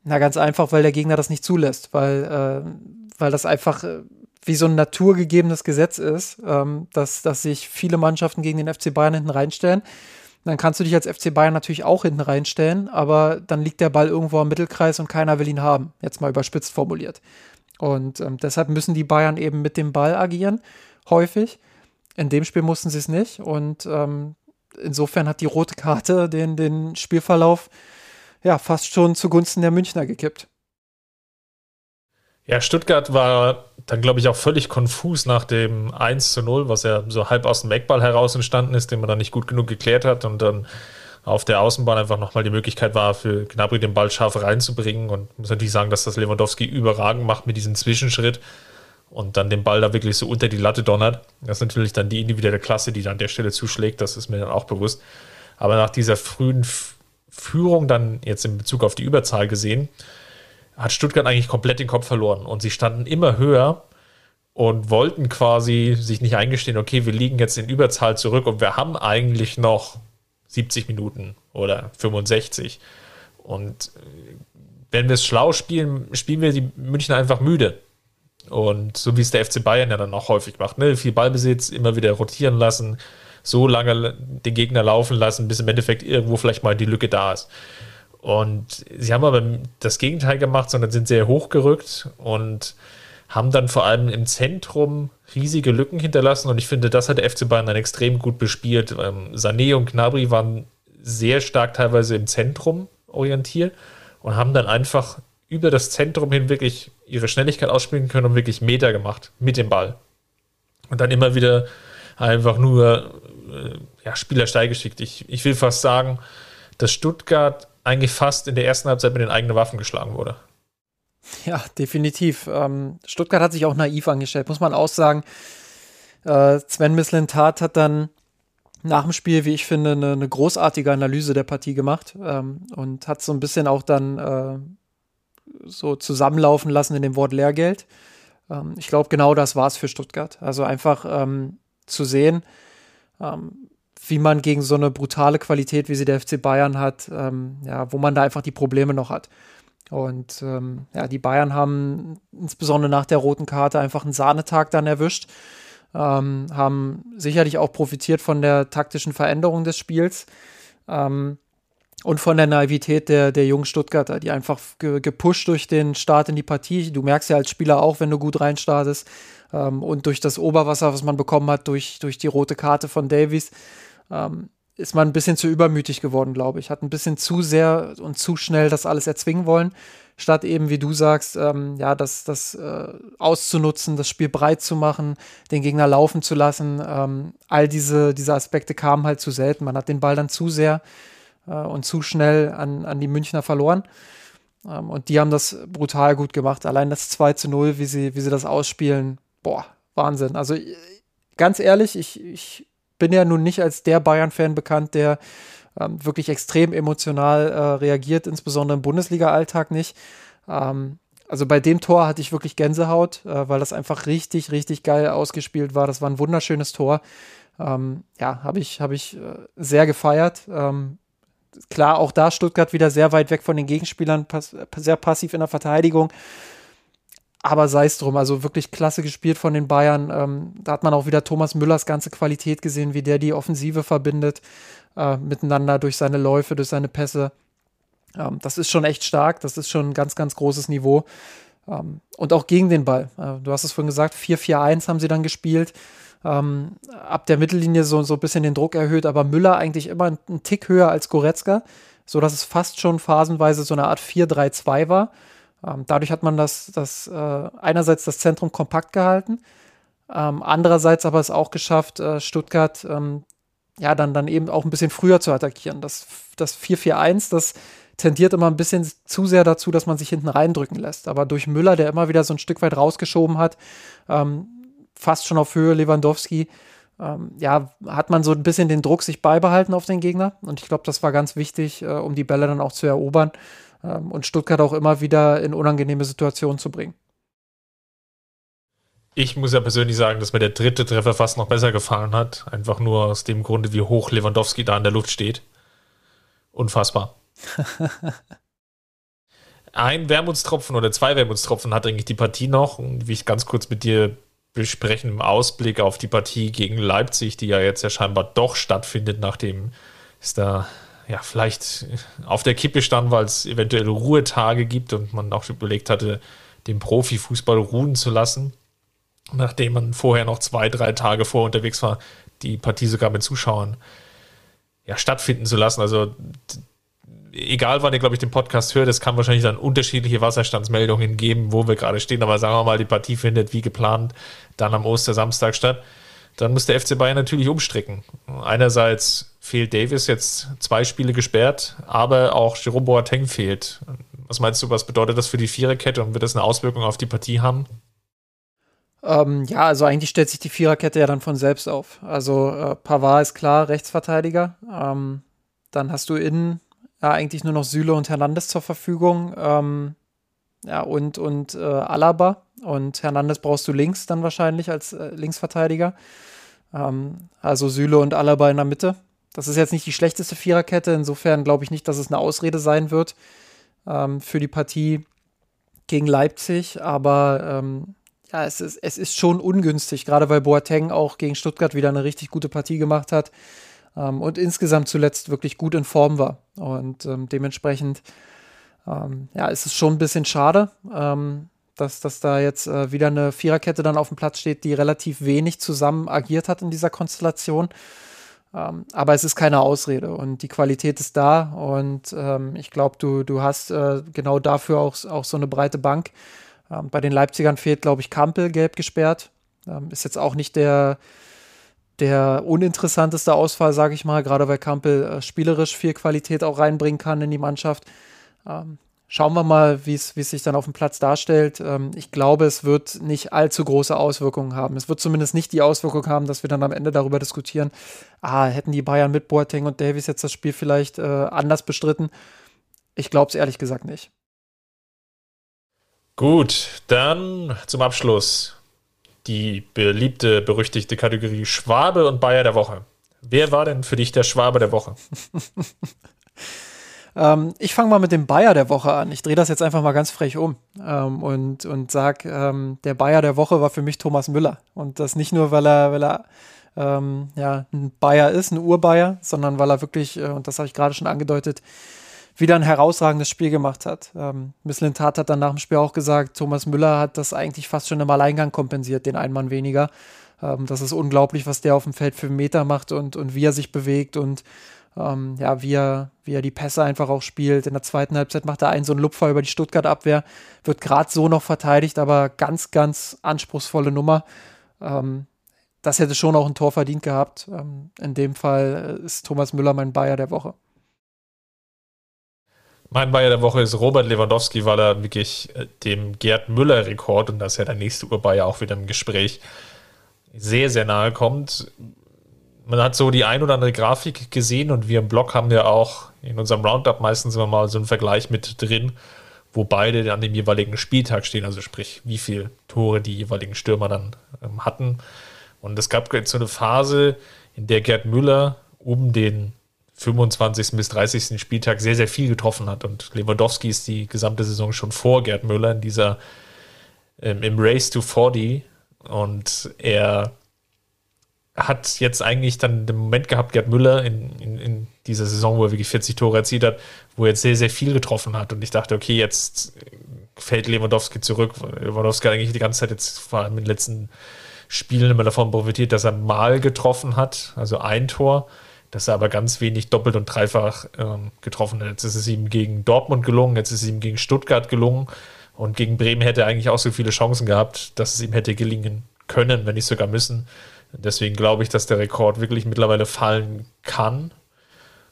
Na, ganz einfach, weil der Gegner das nicht zulässt, weil, äh, weil das einfach äh, wie so ein naturgegebenes Gesetz ist, ähm, dass, dass sich viele Mannschaften gegen den FC Bayern hinten reinstellen. Dann kannst du dich als FC Bayern natürlich auch hinten reinstellen, aber dann liegt der Ball irgendwo am Mittelkreis und keiner will ihn haben. Jetzt mal überspitzt formuliert. Und ähm, deshalb müssen die Bayern eben mit dem Ball agieren, häufig. In dem Spiel mussten sie es nicht. Und ähm, insofern hat die rote Karte den, den Spielverlauf ja fast schon zugunsten der Münchner gekippt. Ja, Stuttgart war dann, glaube ich, auch völlig konfus nach dem 1 zu 0, was ja so halb aus dem Eckball heraus entstanden ist, den man dann nicht gut genug geklärt hat und dann auf der Außenbahn einfach nochmal die Möglichkeit war, für Gnabry den Ball scharf reinzubringen. Und muss natürlich sagen, dass das Lewandowski überragend macht mit diesem Zwischenschritt und dann den Ball da wirklich so unter die Latte donnert. Das ist natürlich dann die individuelle Klasse, die dann an der Stelle zuschlägt, das ist mir dann auch bewusst. Aber nach dieser frühen Führung dann jetzt in Bezug auf die Überzahl gesehen, hat Stuttgart eigentlich komplett den Kopf verloren und sie standen immer höher und wollten quasi sich nicht eingestehen, okay, wir liegen jetzt in Überzahl zurück und wir haben eigentlich noch 70 Minuten oder 65. Und äh, wenn wir es schlau spielen, spielen wir die Münchner einfach müde. Und so wie es der FC Bayern ja dann auch häufig macht, ne? viel Ballbesitz, immer wieder rotieren lassen, so lange den Gegner laufen lassen, bis im Endeffekt irgendwo vielleicht mal die Lücke da ist. Und sie haben aber das Gegenteil gemacht, sondern sind sehr hochgerückt und haben dann vor allem im Zentrum riesige Lücken hinterlassen und ich finde, das hat der FC Bayern dann extrem gut bespielt. Ähm, Sané und Gnabry waren sehr stark teilweise im Zentrum orientiert und haben dann einfach über das Zentrum hin wirklich ihre Schnelligkeit ausspielen können und wirklich Meter gemacht mit dem Ball. Und dann immer wieder einfach nur äh, ja, Spieler steigeschickt. Ich, ich will fast sagen, dass Stuttgart eigentlich fast in der ersten Halbzeit mit den eigenen Waffen geschlagen wurde. Ja, definitiv. Ähm, Stuttgart hat sich auch naiv angestellt, muss man auch sagen. Äh, Sven Mislintat hat dann nach dem Spiel, wie ich finde, eine, eine großartige Analyse der Partie gemacht ähm, und hat so ein bisschen auch dann äh, so zusammenlaufen lassen in dem Wort Lehrgeld. Ähm, ich glaube, genau das war es für Stuttgart. Also einfach zu sehen, wie man gegen so eine brutale Qualität, wie sie der FC Bayern hat, ja, wo man da einfach die Probleme noch hat. Und ähm, ja, die Bayern haben insbesondere nach der roten Karte einfach einen Sahnetag dann erwischt. Ähm, haben sicherlich auch profitiert von der taktischen Veränderung des Spiels ähm, und von der Naivität der, der jungen Stuttgarter, die einfach ge gepusht durch den Start in die Partie. Du merkst ja als Spieler auch, wenn du gut reinstartest ähm, und durch das Oberwasser, was man bekommen hat, durch, durch die rote Karte von Davies, ähm, ist man ein bisschen zu übermütig geworden, glaube ich. Hat ein bisschen zu sehr und zu schnell das alles erzwingen wollen, statt eben, wie du sagst, ähm, ja, das, das äh, auszunutzen, das Spiel breit zu machen, den Gegner laufen zu lassen. Ähm, all diese, diese Aspekte kamen halt zu selten. Man hat den Ball dann zu sehr äh, und zu schnell an, an die Münchner verloren. Ähm, und die haben das brutal gut gemacht. Allein das 2 zu 0, wie sie, wie sie das ausspielen, boah, Wahnsinn. Also ganz ehrlich, ich, ich bin ja nun nicht als der Bayern-Fan bekannt, der ähm, wirklich extrem emotional äh, reagiert, insbesondere im Bundesliga-Alltag nicht. Ähm, also bei dem Tor hatte ich wirklich Gänsehaut, äh, weil das einfach richtig, richtig geil ausgespielt war. Das war ein wunderschönes Tor. Ähm, ja, habe ich, hab ich äh, sehr gefeiert. Ähm, klar, auch da Stuttgart wieder sehr weit weg von den Gegenspielern, pass sehr passiv in der Verteidigung. Aber sei es drum, also wirklich klasse gespielt von den Bayern. Ähm, da hat man auch wieder Thomas Müllers ganze Qualität gesehen, wie der die Offensive verbindet äh, miteinander durch seine Läufe, durch seine Pässe. Ähm, das ist schon echt stark, das ist schon ein ganz, ganz großes Niveau. Ähm, und auch gegen den Ball. Äh, du hast es vorhin gesagt, 4-4-1 haben sie dann gespielt. Ähm, ab der Mittellinie so, so ein bisschen den Druck erhöht, aber Müller eigentlich immer einen Tick höher als Goretzka, sodass es fast schon phasenweise so eine Art 4-3-2 war. Ähm, dadurch hat man das, das äh, einerseits das Zentrum kompakt gehalten, ähm, andererseits aber es auch geschafft, äh, Stuttgart ähm, ja dann, dann eben auch ein bisschen früher zu attackieren. Das, das 4-4-1, das tendiert immer ein bisschen zu sehr dazu, dass man sich hinten reindrücken lässt. Aber durch Müller, der immer wieder so ein Stück weit rausgeschoben hat, fast schon auf Höhe Lewandowski, ähm, ja, hat man so ein bisschen den Druck sich beibehalten auf den Gegner. Und ich glaube, das war ganz wichtig, äh, um die Bälle dann auch zu erobern ähm, und Stuttgart auch immer wieder in unangenehme Situationen zu bringen. Ich muss ja persönlich sagen, dass mir der dritte Treffer fast noch besser gefallen hat. Einfach nur aus dem Grunde, wie hoch Lewandowski da in der Luft steht. Unfassbar. [laughs] Ein Wermutstropfen oder zwei Wermutstropfen hat eigentlich die Partie noch, wie ich ganz kurz mit dir besprechen im Ausblick auf die Partie gegen Leipzig, die ja jetzt ja scheinbar doch stattfindet, nachdem es da ja vielleicht auf der Kippe stand, weil es eventuell Ruhetage gibt und man auch überlegt hatte, den Profifußball ruhen zu lassen, nachdem man vorher noch zwei, drei Tage vor unterwegs war, die Partie sogar mit Zuschauern ja, stattfinden zu lassen. Also egal wann ihr, glaube ich, den Podcast hört, es kann wahrscheinlich dann unterschiedliche Wasserstandsmeldungen geben, wo wir gerade stehen, aber sagen wir mal, die Partie findet wie geplant dann am Ostersamstag statt. Dann muss der FC Bayern natürlich umstricken. Einerseits fehlt Davis jetzt zwei Spiele gesperrt, aber auch Jerome Boateng fehlt. Was meinst du, was bedeutet das für die Viererkette und wird das eine Auswirkung auf die Partie haben? Ähm, ja, also eigentlich stellt sich die Viererkette ja dann von selbst auf. Also äh, Pavard ist klar Rechtsverteidiger. Ähm, dann hast du innen ja, eigentlich nur noch Süle und Hernandez zur Verfügung. Ähm, ja, und, und äh, Alaba. Und Hernandez brauchst du links dann wahrscheinlich als äh, Linksverteidiger. Ähm, also Süle und Alaba in der Mitte. Das ist jetzt nicht die schlechteste Viererkette. Insofern glaube ich nicht, dass es eine Ausrede sein wird ähm, für die Partie gegen Leipzig. Aber ähm, ja, es ist, es ist schon ungünstig, gerade weil Boateng auch gegen Stuttgart wieder eine richtig gute Partie gemacht hat ähm, und insgesamt zuletzt wirklich gut in Form war. Und ähm, dementsprechend ähm, ja, ist es schon ein bisschen schade, ähm, dass, dass da jetzt äh, wieder eine Viererkette dann auf dem Platz steht, die relativ wenig zusammen agiert hat in dieser Konstellation. Ähm, aber es ist keine Ausrede und die Qualität ist da und ähm, ich glaube, du, du hast äh, genau dafür auch, auch so eine breite Bank. bei den Leipzigern fehlt, glaube ich, Kampel gelb gesperrt. ist jetzt auch nicht der, der uninteressanteste Ausfall, sage ich mal, gerade weil Kampel äh, spielerisch viel Qualität auch reinbringen kann in die Mannschaft. Ähm, schauen wir mal, wie es sich dann auf dem Platz darstellt. Ähm, ich glaube, es wird nicht allzu große Auswirkungen haben. Es wird zumindest nicht die Auswirkung haben, dass wir dann am Ende darüber diskutieren, ah, hätten die Bayern mit Boateng und Davies jetzt das Spiel vielleicht äh, anders bestritten. Ich glaube es ehrlich gesagt nicht. Gut, dann zum Abschluss die beliebte, berüchtigte Kategorie Schwabe und Bayer der Woche. Wer war denn für dich der Schwabe der Woche? [laughs] ähm, ich fange mal mit dem Bayer der Woche an. Ich drehe das jetzt einfach mal ganz frech um ähm, und, und sage, ähm, der Bayer der Woche war für mich Thomas Müller. Und das nicht nur, weil er, weil er ähm, ja, ein Bayer ist, ein Urbayer, sondern weil er wirklich, äh, und das habe ich gerade schon angedeutet, wieder ein herausragendes Spiel gemacht hat. Ähm, Tat hat dann nach dem Spiel auch gesagt, Thomas Müller hat das eigentlich fast schon im Alleingang kompensiert, den einen Mann weniger. Ähm, das ist unglaublich, was der auf dem Feld für Meter macht und, und wie er sich bewegt und ähm, ja, wie er, wie er die Pässe einfach auch spielt. In der zweiten Halbzeit macht er einen so einen Lupfer über die Stuttgart-Abwehr, wird gerade so noch verteidigt, aber ganz, ganz anspruchsvolle Nummer. Ähm, das hätte schon auch ein Tor verdient gehabt. Ähm, in dem Fall ist Thomas Müller mein Bayer der Woche. Mein Bayer der Woche ist Robert Lewandowski, weil er wirklich äh, dem Gerd Müller-Rekord, und das ist ja der nächste Urbayer auch wieder im Gespräch, sehr, sehr nahe kommt. Man hat so die ein oder andere Grafik gesehen und wir im Blog haben ja auch in unserem Roundup meistens immer mal so einen Vergleich mit drin, wo beide an dem jeweiligen Spieltag stehen, also sprich, wie viele Tore die jeweiligen Stürmer dann ähm, hatten. Und es gab jetzt so eine Phase, in der Gerd Müller um den 25. bis 30. Spieltag sehr, sehr viel getroffen hat. Und Lewandowski ist die gesamte Saison schon vor Gerd Müller in dieser ähm, im Race to 40. Und er hat jetzt eigentlich dann den Moment gehabt, Gerd Müller in, in, in dieser Saison, wo er wirklich 40 Tore erzielt hat, wo er jetzt sehr, sehr viel getroffen hat. Und ich dachte, okay, jetzt fällt Lewandowski zurück. Lewandowski hat eigentlich die ganze Zeit jetzt vor allem in den letzten Spielen immer davon profitiert, dass er mal getroffen hat, also ein Tor dass er aber ganz wenig doppelt und dreifach ähm, getroffen hat. Jetzt ist es ihm gegen Dortmund gelungen, jetzt ist es ihm gegen Stuttgart gelungen und gegen Bremen hätte er eigentlich auch so viele Chancen gehabt, dass es ihm hätte gelingen können, wenn nicht sogar müssen. Deswegen glaube ich, dass der Rekord wirklich mittlerweile fallen kann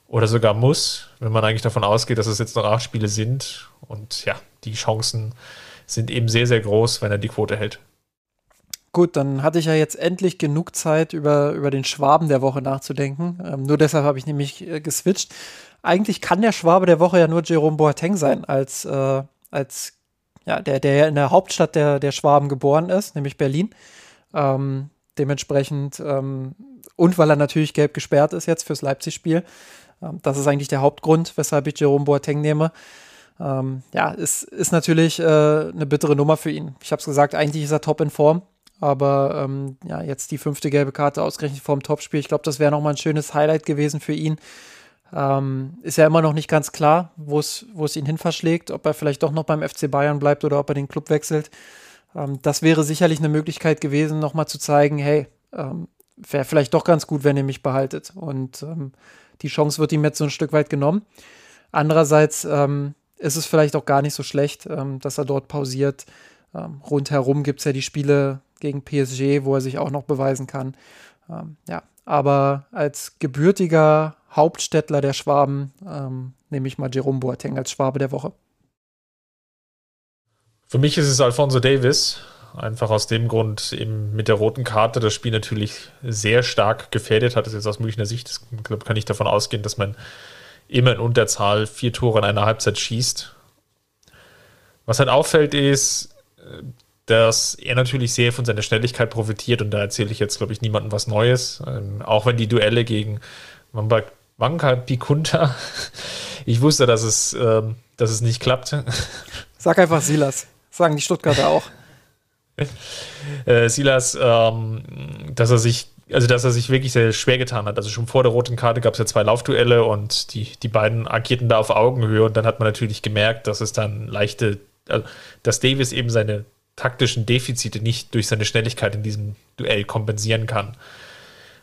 oder sogar muss, wenn man eigentlich davon ausgeht, dass es jetzt noch acht Spiele sind. Und ja, die Chancen sind eben sehr, sehr groß, wenn er die Quote hält. Gut, dann hatte ich ja jetzt endlich genug Zeit, über, über den Schwaben der Woche nachzudenken. Ähm, nur deshalb habe ich nämlich äh, geswitcht. Eigentlich kann der Schwabe der Woche ja nur Jerome Boateng sein, als, äh, als ja, der, der in der Hauptstadt der, der Schwaben geboren ist, nämlich Berlin. Ähm, dementsprechend, ähm, und weil er natürlich gelb gesperrt ist jetzt fürs Leipzig-Spiel. Ähm, das ist eigentlich der Hauptgrund, weshalb ich Jerome Boateng nehme. Ähm, ja, ist, ist natürlich äh, eine bittere Nummer für ihn. Ich habe es gesagt, eigentlich ist er top in Form. Aber ähm, ja, jetzt die fünfte gelbe Karte ausgerechnet vor dem Topspiel. Ich glaube, das wäre nochmal ein schönes Highlight gewesen für ihn. Ähm, ist ja immer noch nicht ganz klar, wo es ihn hin verschlägt, ob er vielleicht doch noch beim FC Bayern bleibt oder ob er den Club wechselt. Ähm, das wäre sicherlich eine Möglichkeit gewesen, nochmal zu zeigen, hey, ähm, wäre vielleicht doch ganz gut, wenn ihr mich behaltet. Und ähm, die Chance wird ihm jetzt so ein Stück weit genommen. Andererseits ähm, ist es vielleicht auch gar nicht so schlecht, ähm, dass er dort pausiert. rundherum gibt es ja die Spiele gegen PSG, wo er sich auch noch beweisen kann. Ja, aber als gebürtiger Hauptstädtler der Schwaben ähm, nehme ich mal Jerome Boateng als Schwabe der Woche. Für mich ist es Alfonso Davis. Einfach aus dem Grund eben mit der roten Karte das Spiel natürlich sehr stark gefährdet hat. Das ist jetzt aus Münchner Sicht. Das, kann ich davon ausgehen, dass man immer in Unterzahl vier Tore in einer Halbzeit schießt. Was halt auffällt ist, dass er natürlich sehr von seiner Schnelligkeit profitiert und da erzähle ich jetzt, glaube ich, niemandem was Neues. Ähm, auch wenn die Duelle gegen Wanka Pikunta, [laughs] ich wusste, dass es, ähm, dass es nicht klappt. Sag einfach Silas. Sagen die Stuttgarter auch. [laughs] äh, Silas, ähm, dass er sich, also dass er sich wirklich sehr schwer getan hat. Also schon vor der roten Karte gab es ja zwei Laufduelle und die, die beiden agierten da auf Augenhöhe und dann hat man natürlich gemerkt, dass es dann leichte, also, dass Davis eben seine taktischen Defizite nicht durch seine Schnelligkeit in diesem Duell kompensieren kann.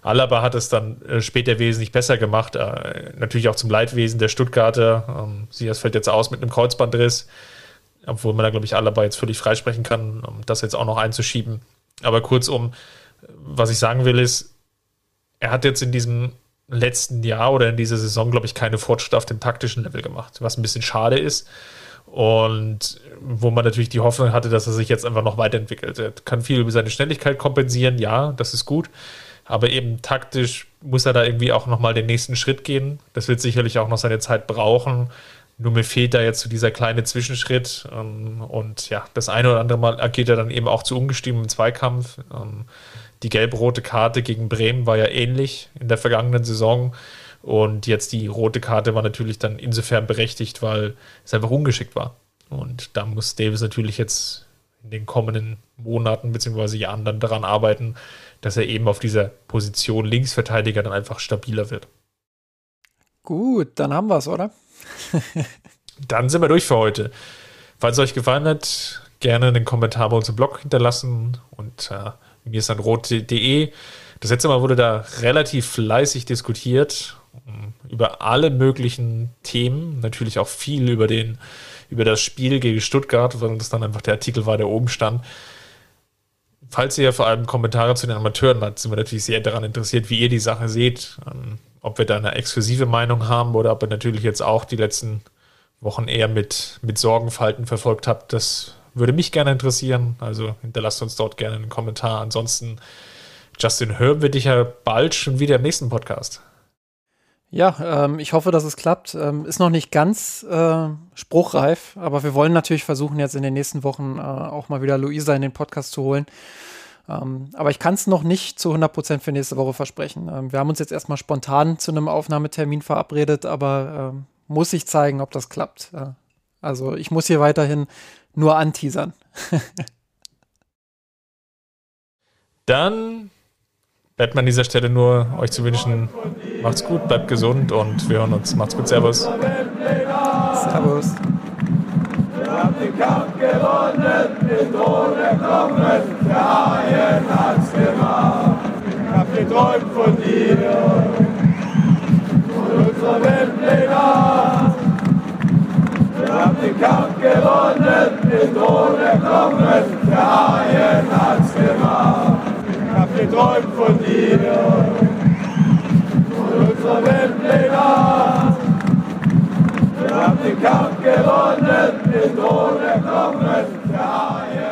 Alaba hat es dann äh, später wesentlich besser gemacht, äh, natürlich auch zum Leidwesen der Stuttgarter. Ähm, Sias fällt jetzt aus mit einem Kreuzbandriss, obwohl man da, glaube ich, Alaba jetzt völlig freisprechen kann, um das jetzt auch noch einzuschieben. Aber kurzum, was ich sagen will, ist, er hat jetzt in diesem letzten Jahr oder in dieser Saison, glaube ich, keine Fortschritte auf dem taktischen Level gemacht, was ein bisschen schade ist. Und wo man natürlich die Hoffnung hatte, dass er sich jetzt einfach noch weiterentwickelt. Er kann viel über seine Schnelligkeit kompensieren, ja, das ist gut. Aber eben taktisch muss er da irgendwie auch nochmal den nächsten Schritt gehen. Das wird sicherlich auch noch seine Zeit brauchen. Nur mir fehlt da jetzt so dieser kleine Zwischenschritt. Ähm, und ja, das eine oder andere Mal agiert er dann eben auch zu ungestüm im Zweikampf. Ähm, die gelb-rote Karte gegen Bremen war ja ähnlich in der vergangenen Saison. Und jetzt die rote Karte war natürlich dann insofern berechtigt, weil es einfach ungeschickt war. Und da muss Davis natürlich jetzt in den kommenden Monaten bzw. Jahren dann daran arbeiten, dass er eben auf dieser Position Linksverteidiger dann einfach stabiler wird. Gut, dann haben wir es, oder? [laughs] dann sind wir durch für heute. Falls es euch gefallen hat, gerne einen Kommentar bei uns im Blog hinterlassen und äh, rot.de. Das letzte Mal wurde da relativ fleißig diskutiert über alle möglichen Themen, natürlich auch viel über den, über das Spiel gegen Stuttgart, weil das dann einfach der Artikel war, der oben stand. Falls ihr vor allem Kommentare zu den Amateuren habt, sind wir natürlich sehr daran interessiert, wie ihr die Sache seht, ähm, ob wir da eine exklusive Meinung haben oder ob wir natürlich jetzt auch die letzten Wochen eher mit, mit Sorgenfalten verfolgt habt, das würde mich gerne interessieren. Also hinterlasst uns dort gerne einen Kommentar. Ansonsten, Justin, hören wir dich ja bald schon wieder im nächsten Podcast. Ja, ähm, ich hoffe, dass es klappt. Ähm, ist noch nicht ganz äh, spruchreif, aber wir wollen natürlich versuchen, jetzt in den nächsten Wochen äh, auch mal wieder Luisa in den Podcast zu holen. Ähm, aber ich kann es noch nicht zu 100% für nächste Woche versprechen. Ähm, wir haben uns jetzt erstmal spontan zu einem Aufnahmetermin verabredet, aber ähm, muss ich zeigen, ob das klappt. Äh, also ich muss hier weiterhin nur anteasern. [laughs] Dann bleibt mir an dieser Stelle nur euch zu wünschen, macht's gut, bleibt gesund und wir hören uns. Macht's gut, Servus. Servus. Habt den Kampf gewonnen, mit ohne Knochen, der Haien hat's gemacht. Hab geträumt von dir von unserer Weltpläne. Wir haben den Kampf gewonnen, mit ohne Knochen, der Haien hat's gemacht. Hab geträumt von dir von unserer Weltpläne. Wir haben den Kampf gewonnen, den Tod erklommen, der Haie.